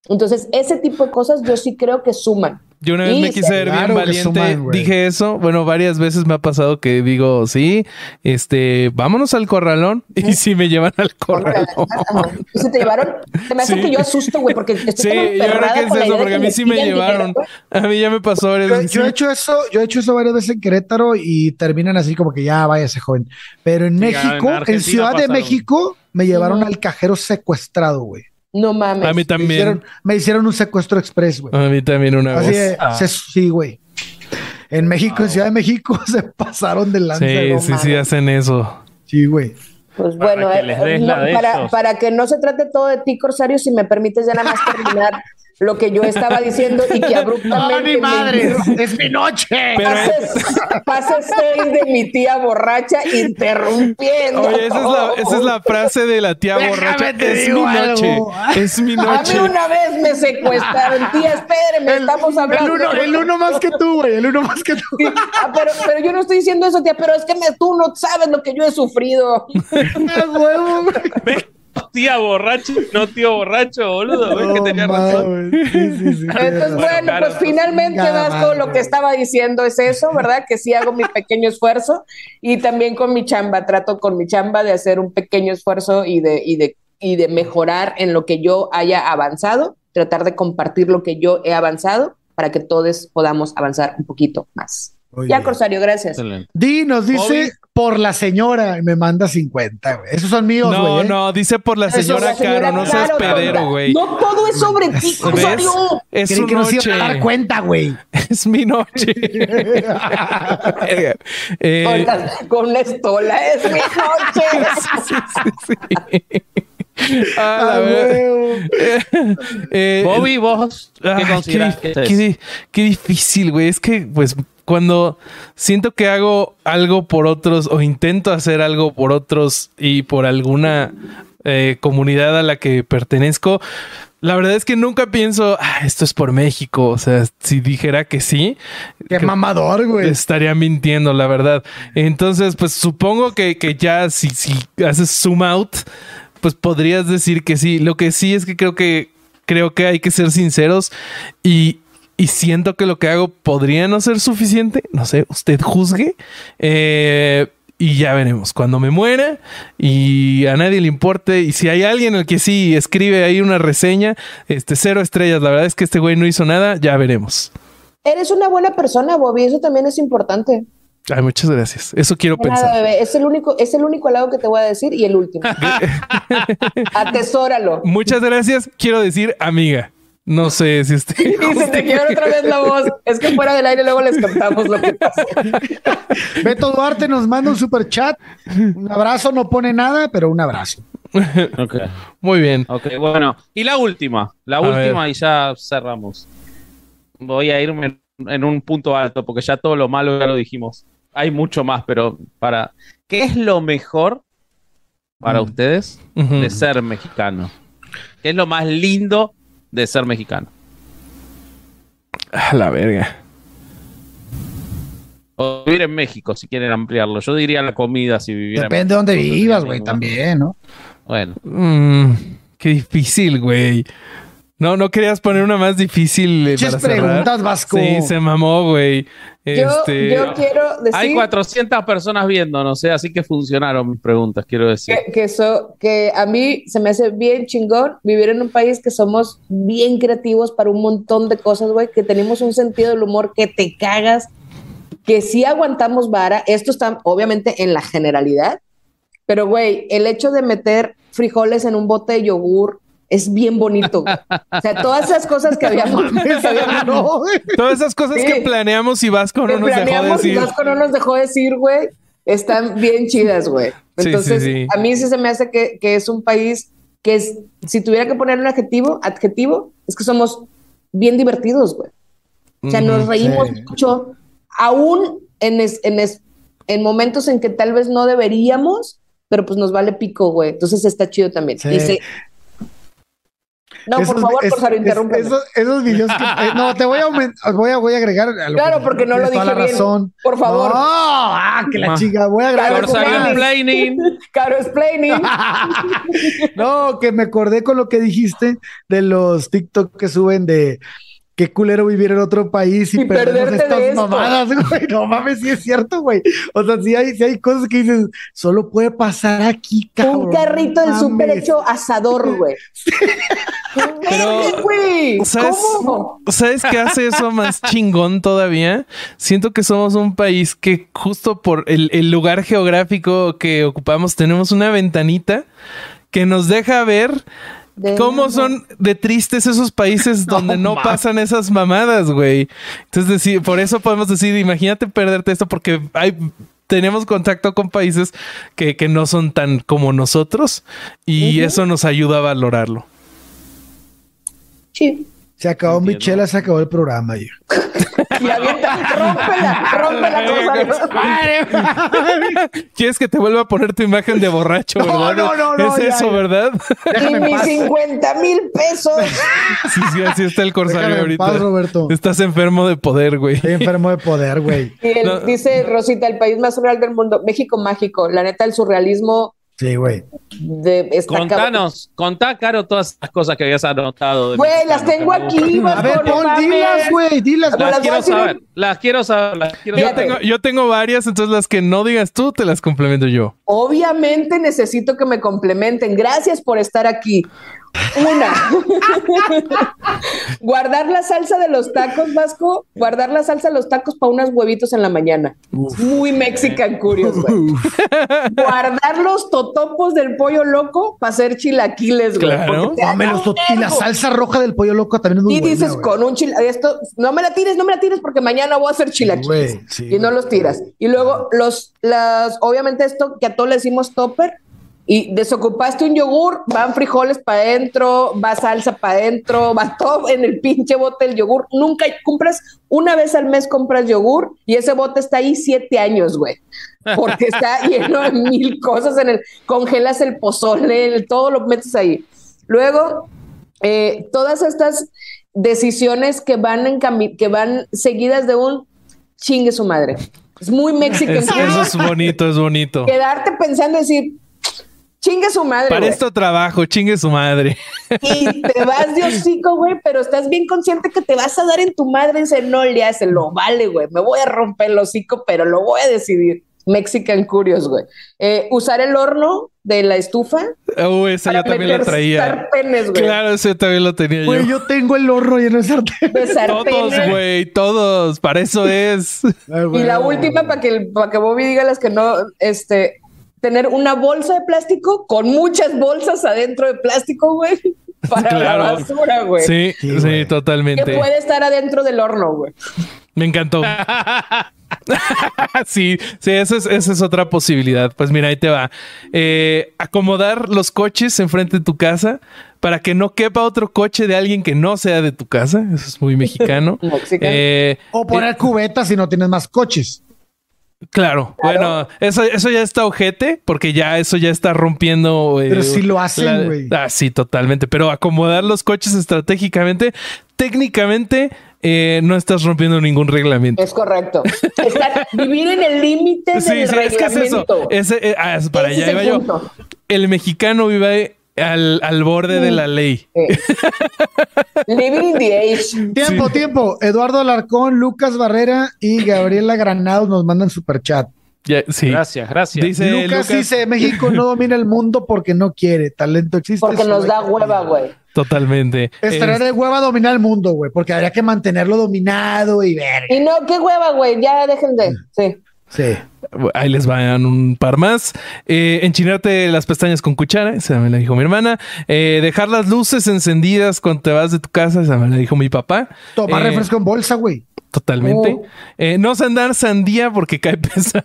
Entonces, ese tipo de cosas yo sí creo que suman. Yo una vez me quise ver claro bien valiente. Dije eso. Bueno, varias veces me ha pasado que digo, sí, este, vámonos al corralón. Y sí me llevan al corralón. ¿Y se te llevaron? Se me hace Sí. que yo asusto, güey, porque estoy Sí, yo creo que es eso, porque a mí sí me llevaron. dinero. A mí ya me pasó varias Yo, veces. yo he hecho eso, yo he hecho eso varias veces en Querétaro y terminan así como que ya váyase joven. Pero en Sí, México, en Ciudad de. México, me llevaron al cajero secuestrado, güey. No mames. A mí Me también. hicieron, me hicieron un secuestro express, güey. A mí también una Así vez. de, Ah. se- sí, güey. En México, en Ciudad de México, se pasaron de lanza. Sí, sí, sí, hacen eso. Sí, güey. Pues Para bueno, que eh, no, para, ellos. para que no se trate todo de ti, Corsario, si me permites ya nada más terminar lo que yo estaba diciendo y que abruptamente me- es mi noche. Pases seis de mi tía borracha interrumpiendo. Oye, esa es la, esa es la frase de la tía Déjame borracha. Es mi noche. algo. Es mi A mí noche. una vez me secuestraron, tía, estamos El hablando. uno, el uno más que tú, güey. El uno más que tú. Ah, pero, pero yo no estoy diciendo eso, tía, pero es que me- tú no sabes lo que yo he sufrido. Huevo, güey. Tía borracho, no tío borracho, boludo. ¿Ves que No, tenía razón? mames. Sí, sí, sí. Entonces, bueno, claro, pues finalmente, Vasco, lo que estaba diciendo es eso, ¿verdad? Que sí hago mi pequeño esfuerzo y también con mi chamba, trato con mi chamba de hacer un pequeño esfuerzo y de, y de, y de mejorar en lo que yo haya avanzado, tratar de compartir lo que yo he avanzado para que todos podamos avanzar un poquito más. Muy ya. Corsario, gracias. Excelente. Di nos dice Bobby. por la señora y me manda 50, güey. Esos son míos, güey. No, ¿eh? no, dice por la señora la señora Caro, no seas pedero, güey. No todo es sobre ti. Corsario. Es Creí su que no se noche. iban a dar cuenta, güey. Es mi noche. Eh, Ahorita Con una estola, es mi noche. sí, sí, sí. A la Ah, ver- huevo. Eh, Bobby, vos, ¿qué consideras qué, que qué es? qué difícil, güey. Es que, pues, cuando siento que hago algo por otros o intento hacer algo por otros y por alguna eh, comunidad a la que pertenezco, la verdad es que nunca pienso, ah, esto es por México. O sea, si dijera que sí, Qué que- mamador, güey. estaría mintiendo, la verdad. Entonces, pues supongo que, que ya si, si haces zoom out, pues podrías decir que sí. Lo que sí es que creo que creo que hay que ser sinceros y, y siento que lo que hago podría no ser suficiente. No sé, usted juzgue. Eh, y ya veremos. Cuando me muera y a nadie le importe. Y si hay alguien al que sí escribe ahí una reseña, este cero estrellas. La verdad es que este güey no hizo nada. Ya veremos. Eres una buena persona, Bobby, eso también es importante. Ay, muchas gracias. Eso quiero Nada, pensar. bebé, es el único, es el único halago que te voy a decir y el último. Atesóralo. Muchas gracias. Quiero decir amiga. No sé si usted. Y se te quiebra otra vez la voz. Es que fuera del aire luego les contamos lo que pasó. Beto Duarte nos manda un super chat. Un abrazo, no pone nada, pero un abrazo. Ok, Muy bien. ok, bueno. Y la última, la A última y ya cerramos. Voy a irme en un punto alto porque ya todo lo malo ya lo dijimos. Hay mucho más, pero para... ¿Qué es lo mejor para Mm. ustedes de ser mexicano? ¿Qué es lo más lindo de ser mexicano? A la verga. O vivir en México, si quieren ampliarlo. Yo diría la comida si viviera en Depende de dónde vivas, güey, también, ¿no? Bueno, Mm, qué difícil, güey. No, no querías poner una más difícil eh, Muchas para cerrar? preguntas, Vasco. Sí, se mamó, güey. Yo, Este, yo quiero decir hay 400 personas viendo, no sé, así que funcionaron mis preguntas, quiero decir. que, que, so- que a mí se me hace bien chingón vivir en un país que somos bien creativos para un montón de cosas, güey, que tenemos un sentido del humor que te cagas, que sí aguantamos vara. Esto está obviamente en la generalidad, pero, güey, el hecho de meter frijoles en un bote de yogur es bien bonito. O sea, todas esas cosas que habíamos, que habíamos- No. Todas esas cosas Sí. que planeamos y Vasco no que nos dejó planeamos y decir. Vasco no nos dejó decir, güey, están bien chidas, güey. Entonces, sí, sí. a mí sí se me hace que, que es un país que es, si tuviera que poner un adjetivo, adjetivo, es que somos bien divertidos, güey. O sea, nos Ujú, reímos mucho, aún en, es- en, es- en momentos en que tal vez no deberíamos, pero pues nos vale pico, güey. Entonces está chido también. Sí. Y se- No, por favor, es- Corsario, es- interrúmpeme. Esos, esos videos que. eh, no, te voy a aumentar, voy a, voy a agregar. a lo Claro, que- porque no lo dije la bien. razón. Por favor. No, ah, que la Ah. chica, voy a agregar. algo Corsario explaining. Caro explaining. No, que me acordé con lo que dijiste de los TikTok que suben de qué culero vivir en otro país y, de estas esto. mamadas, güey. No mames, sí es cierto, güey. O sea, sí hay, sí hay cosas que dices, solo puede pasar aquí, cabrón. Un carrito del súper hecho asador, güey. Pero. ¿Sabes, ¿Cómo? ¿Sabes qué hace eso más chingón todavía? Siento que somos un país que justo por el, el lugar geográfico que ocupamos tenemos una ventanita que nos deja ver De cómo son de tristes esos países donde no, pasan esas mamadas, güey. Entonces, decir, por eso podemos decir, imagínate perderte esto porque hay... Tenemos contacto con países que, que no son tan como nosotros y eso nos ayuda a valorarlo. Sí. Se acabó Entiendo. chela, se acabó el programa. ya. Y avienta, rómpela, rómpela, Corsario. ¿Quieres que te vuelva a poner tu imagen de borracho, No, verdad? no, no, no, Es ya, eso, ya. ¿verdad? Y Déjame mis paz. 50 mil pesos. Sí, sí, así está el corsario ahorita. paz, Roberto. Estás enfermo de poder, güey. Estoy enfermo de poder, güey. Y él No. dice Rosita, el país más surreal del mundo, México mágico. La neta, el surrealismo Sí, güey. de. Contanos, contá, Caro, todas las cosas que habías anotado. Güey, las tengo aquí. A ver, pon, dilas, güey, dilas. Las quiero saber, las quiero saber, las quiero Yo saber. tengo, yo tengo varias, entonces las que no digas tú te las complemento yo. Obviamente necesito que me complementen. Gracias por estar aquí. Una. guardar la salsa de los tacos, Vasco. Guardar la salsa de los tacos para unos huevitos en la mañana. Muy Mexican Curious, güey. Guardar los totopos del pollo loco para hacer chilaquiles, güey. Claro. No, me los y la salsa roja del pollo loco también es muy Y buena, dices güey. con un chila, esto, no me la tires, no me la tires porque mañana voy a hacer chilaquiles. güey, sí, y no los tiras. Y luego los, las, obviamente esto que a todos le decimos topper, y desocupaste un yogur, van frijoles para adentro, va salsa para adentro, va todo en el pinche bote del yogur. Nunca compras, una vez al mes compras yogur y ese bote está ahí siete años, güey. Porque está lleno de mil cosas en el, congelas el pozole, el- todo lo metes ahí. Luego, eh, todas estas decisiones que van en que van seguidas de un chingue su madre. Es muy mexican. Es- eso es bonito, es bonito. Quedarte pensando decir, chingue su madre. Para güey". esto trabajo, chingue su madre. Y te vas de hocico, güey, pero estás bien consciente que te vas a dar en tu madre dice, no le hace, lo vale, güey. Me voy a romper el hocico, pero lo voy a decidir. Mexican Curious, güey. Eh, usar el horno de la estufa. Uh, esa yo también la traía. sartenes, güey. Claro, ese también lo tenía Güey, yo. yo tengo el horno lleno de sartén. De Todos, sartenes. güey, todos. Para eso es. Ay, Y la güey. última, para que, para que Bobby diga las que no, este, tener una bolsa de plástico con muchas bolsas adentro de plástico, güey, para Claro. la basura, güey. Sí, Sí, sí, güey. Que totalmente. puede estar adentro del horno, güey. Me encantó. sí, sí, esa es, esa es otra posibilidad. Pues mira, ahí te va. Eh, acomodar los coches enfrente de tu casa para que no quepa otro coche de alguien que no sea de tu casa. Eso es muy mexicano. Eh, O poner cubetas si no tienes más coches. Claro, bueno, eso, eso ya está ojete porque ya eso ya está rompiendo. eh, Pero sí lo hacen, güey. Ah, sí, totalmente. Pero acomodar los coches estratégicamente, técnicamente, eh, no estás rompiendo ningún reglamento. Es correcto. Vivir en el límite Sí, del sí, es que es eso. reglamento. Ese, eh, ah, es para Ese allá iba yo. El mexicano vive al, al borde de la ley. Eh. Living in the age. Tiempo, Sí. tiempo. Eduardo Alarcón, Lucas Barrera y Gabriela Granados nos mandan superchat. Sí. Gracias, gracias. Dice Lucas, Lucas, dice, México no domina el mundo porque no quiere. Talento existe. Porque nos da hueva, güey. totalmente. Estaría Es- de hueva dominar el mundo, güey, porque habría que mantenerlo dominado y ver. Y no, qué hueva, güey. Ya dejen de. Sí. Sí. Ahí les van un par más. Eh, enchinarte las pestañas con cuchara, esa me la dijo mi hermana. Eh, dejar las luces encendidas cuando te vas de tu casa, esa me la dijo mi papá. Tomar Eh, refresco en bolsa, güey. Totalmente. Oh. Eh, no andar sandía porque cae pesado.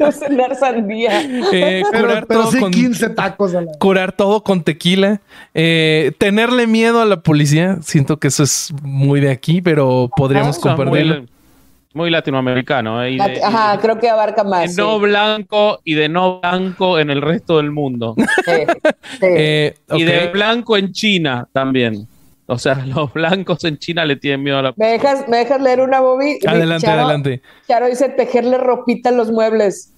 No cenar sandía. Eh, Pero, curar, pero todo sí con, 15 tacos a la... curar todo con tequila. Eh, tenerle miedo a la policía. Siento que eso es muy de aquí, pero podríamos muy- compartirlo. Muy latinoamericano. ¿eh? Y de- Ajá, creo que abarca de más. sí. no blanco y de no blanco en el resto del mundo. Sí, sí. Eh, Y de blanco en China también. O sea, los blancos en China le tienen miedo a la... ¿Me dejas, ¿Me dejas leer una, Bobby? Adelante, Charo- adelante. Charo dice tejerle ropita a los muebles.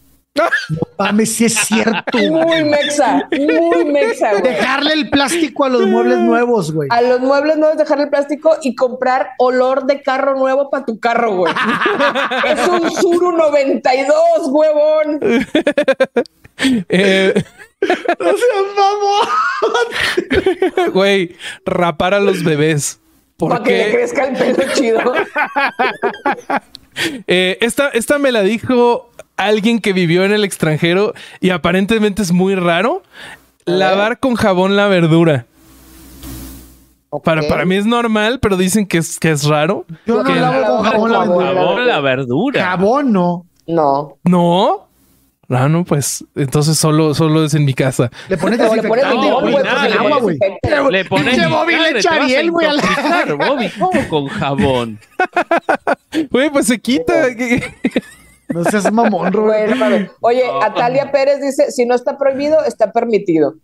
Mames, sí es cierto. Muy mexa, muy mexa, güey. Dejarle el plástico a los muebles nuevos, güey. A los muebles nuevos dejarle el plástico y comprar olor de carro nuevo para tu carro, güey. es un Suru 92, huevón. Eh, No seas mamón. Güey, rapar a los bebés. Para que le crezca el pelo chido. eh, esta, esta me la dijo alguien que vivió en el extranjero y aparentemente es muy raro. Lavar con jabón la verdura. Para, para mí es normal, pero dicen que es, que es raro. Yo no lavo con jabón la verdura. Jabón la verdura. Jabón no. No. No. Ah, no, pues entonces solo, solo es en mi casa. Le pones No, le pones desinfectante, limón, güey. Le pones Pinche Bobby le echa Ariel, güey, Bobby, ¿cómo con jabón? Güey, pues se quita. ¿Qué- No seas mamón, Robert. Bueno, mames. Oye, Atalia Pérez dice, si no está prohibido, está permitido.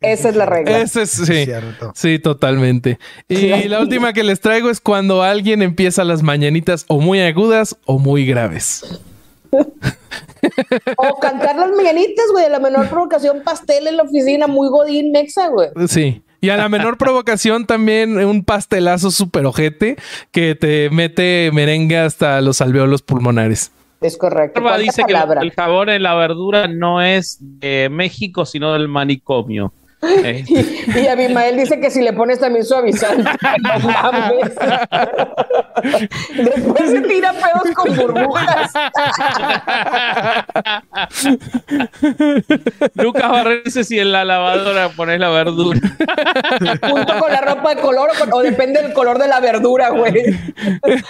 Esa es la regla. Ese es, sí. Cierto. Sí, totalmente. Y la última que les traigo es cuando alguien empieza las mañanitas o muy agudas o muy graves. O cantar las mañanitas, güey, de la menor provocación, pastel en la oficina, muy godín, mexa, güey. Sí. Y a la menor provocación también un pastelazo súper ojete que te mete merengue hasta los alveolos pulmonares. Es correcto. Barba ¿Cuánta dice palabra? que el jabón en la verdura no es de México, sino del manicomio. Eh, Y, y Abimael dice que si le pones también suavizante. No mames. Después se tira pedos con burbujas. Lucas Barrera dice si en la lavadora pones la verdura. Junto con la ropa de color o, con- o depende del color de la verdura, güey. Sí,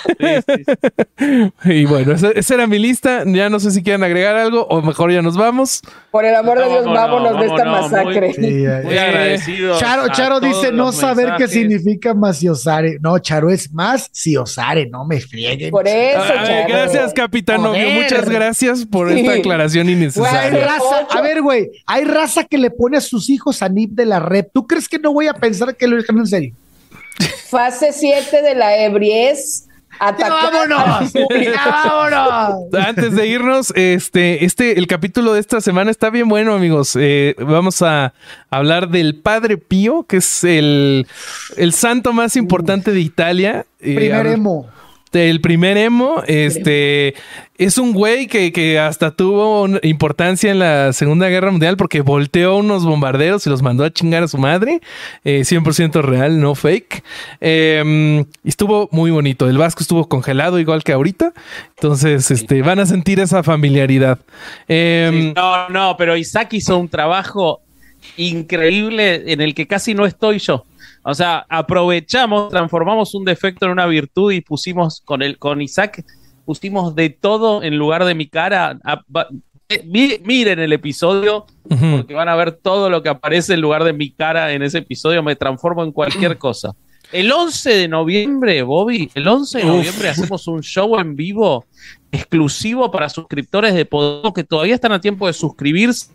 sí, sí. Y bueno, esa, esa era mi lista. Ya no sé si quieren agregar algo o mejor ya nos vamos. Por el amor de Dios, no, vámonos de esta masacre. Sí, ya, Muy ya. agradecido. Charo, Charo dice no saber qué significa maciosare. No, Charo es más ciosare, no me frieguen. Por eso, A ver, Charo. gracias, capitán. Muchas gracias por Sí. esta aclaración Güey, innecesaria. raza, a ver, güey, hay raza que le pone a sus hijos a Nip de la red. ¿Tú crees que no voy a pensar que lo dejan en serio? Fase 7 de la ebriez. ¡Vámonos! ¡Ya, vámonos! Antes de irnos, este, este, el capítulo de esta semana está bien bueno, amigos. Eh, vamos a hablar del Padre Pío, que es el, el santo más importante de Italia. Eh, Primer emo. El primer emo, este, es un güey que, que hasta tuvo importancia en la Segunda Guerra Mundial porque volteó unos bombarderos y los mandó a chingar a su madre. Eh, 100% real, no fake. Eh, y estuvo muy bonito. El Vasco estuvo congelado igual que ahorita. Entonces, este, van a sentir esa familiaridad. Eh, Sí, No, no, pero Isaac hizo un trabajo increíble en el que casi no estoy yo. O sea, aprovechamos, transformamos un defecto en una virtud y pusimos con el, con Isaac, pusimos de todo en lugar de mi cara. A- va- eh, mi- miren el episodio, porque van a ver todo lo que aparece en lugar de mi cara en ese episodio. Me transformo en cualquier cosa. El 11 de noviembre, Bobby, el 11 de Uf. noviembre hacemos un show en vivo exclusivo para suscriptores de Podemos que todavía están a tiempo de suscribirse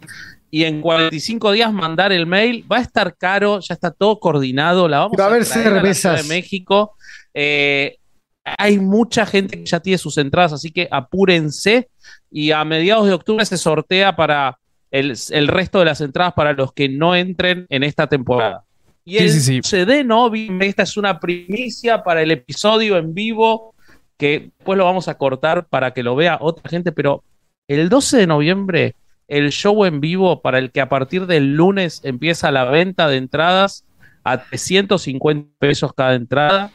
y en 45 días mandar el mail. Va a estar caro, ya está todo coordinado. La vamos va a haber traer la cervezas. Ciudad de México. Eh, hay mucha gente que ya tiene sus entradas, así que apúrense. Y a mediados de octubre se sortea para el, el resto de las entradas para los que no entren en esta temporada. Y Sí, el sí, sí. 12 de noviembre, esta es una primicia para el episodio en vivo, que después lo vamos a cortar para que lo vea otra gente, pero el 12 de noviembre, el show en vivo para el que a partir del lunes empieza la venta de entradas a 350 pesos cada entrada,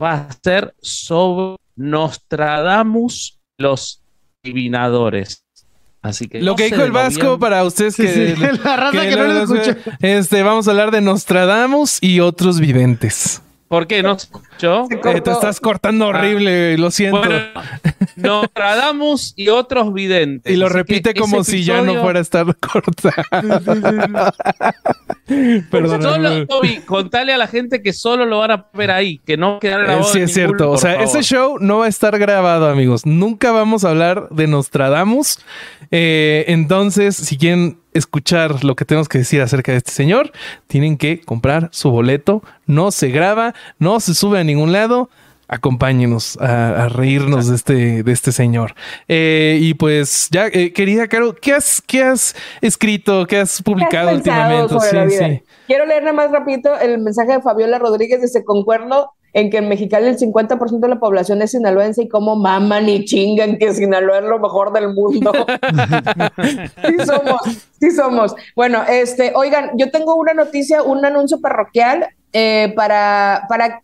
va a ser sobre Nostradamus, los adivinadores. Así que Lo que 12 dijo el Vasco noviembre- para ustedes que, sí, la raza que no lo escucha. Este, vamos a hablar de Nostradamus y otros videntes. ¿Por qué? ¿No? Se Eh, te estás cortando Ah. horrible, lo siento. Bueno, Nostradamus y otros videntes. y lo Así repite como si ya no episodio- fuera a estar cortado. Perdón. Solo, Toby, contale a la gente que solo lo van a ver ahí, que no quedará Eh, grabado. sí, es cierto. O sea, favor. ese show no va a estar grabado, amigos. Nunca vamos a hablar de Nostradamus. Eh, entonces, si quieren escuchar lo que tenemos que decir acerca de este señor, tienen que comprar su boleto. No se graba, no se sube a ningún lado. Acompáñenos a, a reírnos de este, de este señor. Eh, y pues, ya, eh, querida Caro, ¿qué has, ¿qué has escrito? ¿Qué has ¿Qué has publicado últimamente? Sí, sí. Quiero leer nada más rapidito el mensaje de Fabiola Rodríguez. Dice, concuerdo en que en Mexicali el 50% de la población es sinaloense y cómo maman y chingan que Sinaloa es lo mejor del mundo. sí somos, sí somos. Bueno, este, oigan, yo tengo una noticia, un anuncio parroquial eh, para, para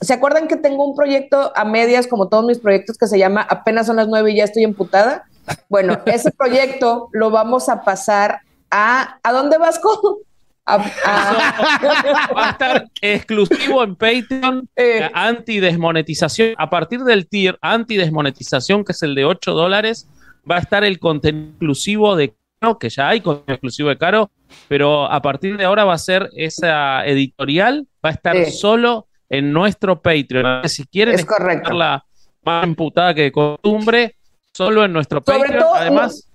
¿Se acuerdan que tengo un proyecto a medias, como todos mis proyectos, que se llama Apenas son las nueve y ya estoy emputada? Bueno, ese proyecto lo vamos a pasar a... ¿A dónde, Vasco? A- a- Va a estar exclusivo en Patreon, Eh. anti-desmonetización. A partir del tier anti-desmonetización, que es el de 8 dólares, va a estar el contenido exclusivo de Caro, que ya hay contenido exclusivo de Caro, pero a partir de ahora va a ser esa editorial, va a estar solo en nuestro Patreon. Si quieren Es correcto. escucharla más emputada que de costumbre, solo en nuestro Sobre Patreon. todo, Además,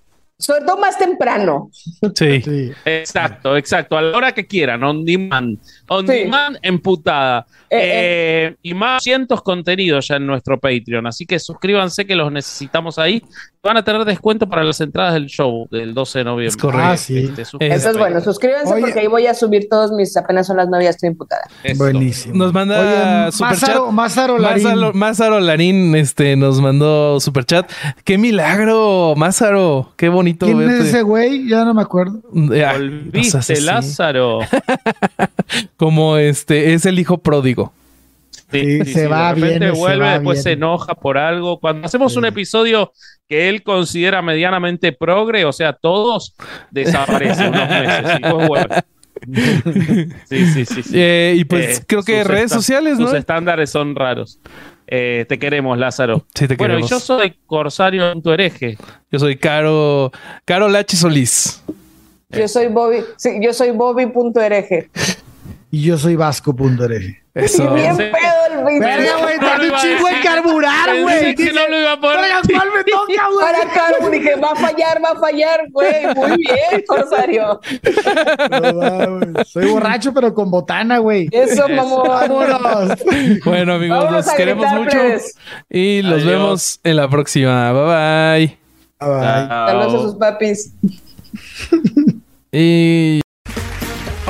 sobre todo más temprano. Sí. Sí. Exacto, exacto. A la hora que quieran, on demand. On Sí. demand, emputada. Eh, Eh, y más cientos contenidos ya en nuestro Patreon. Así que suscríbanse que los necesitamos ahí. Van a tener descuento para las entradas del show del 12 de noviembre. Es correcto. Ah, sí. Este, Eso es suscríbanse. bueno, suscríbanse Oye. porque ahí voy a subir todos mis Apenas son las ya estoy emputada. Eso. Buenísimo. Nos manda superchat. Mázaro, Mázaro Larín. Mázaro, Mázaro Larín este, nos mandó superchat. ¡Qué milagro, Mázaro! ¡Qué bonito ¿Quién verte! es ese güey? Ya no me acuerdo. Eh, ay, Volviste, no. Lázaro. Como este, es el hijo pródigo. Sí, se va, de repente viene, se vuelve, va, después se enoja por algo. Cuando hacemos un episodio que él considera medianamente progre, o sea, todos desaparecen unos meses. Y después vuelve. Sí, sí, sí. sí. Eh, y pues Eh, creo que redes sociales, ¿no? Sus estándares son raros. Eh, te queremos, Lázaro. Sí, te bueno, y queremos. yo soy Corsario tu hereje. Yo soy Caro, Caro Lachi Solís. Yo soy Bobby, sí, yo soy Bobby.ereje. Y yo soy Vasco.ereje. Eso. Y bien pedo el video. Verga, güey, iba un a chingo en carburar, güey. que no lo iba a poder Verga, decir. ¿cuál me toca, güey? Para Caro, dije, va a fallar, va a fallar, güey. Muy bien, Corsario. No, va, güey. Soy borracho, pero con botana, güey. Eso, Eso. mamón. Vámonos. Bueno, amigos, Vámonos los queremos gritar, mucho. plebes. Y los Adiós. vemos en la próxima. Bye bye. Bye. Saludos a sus papis. Y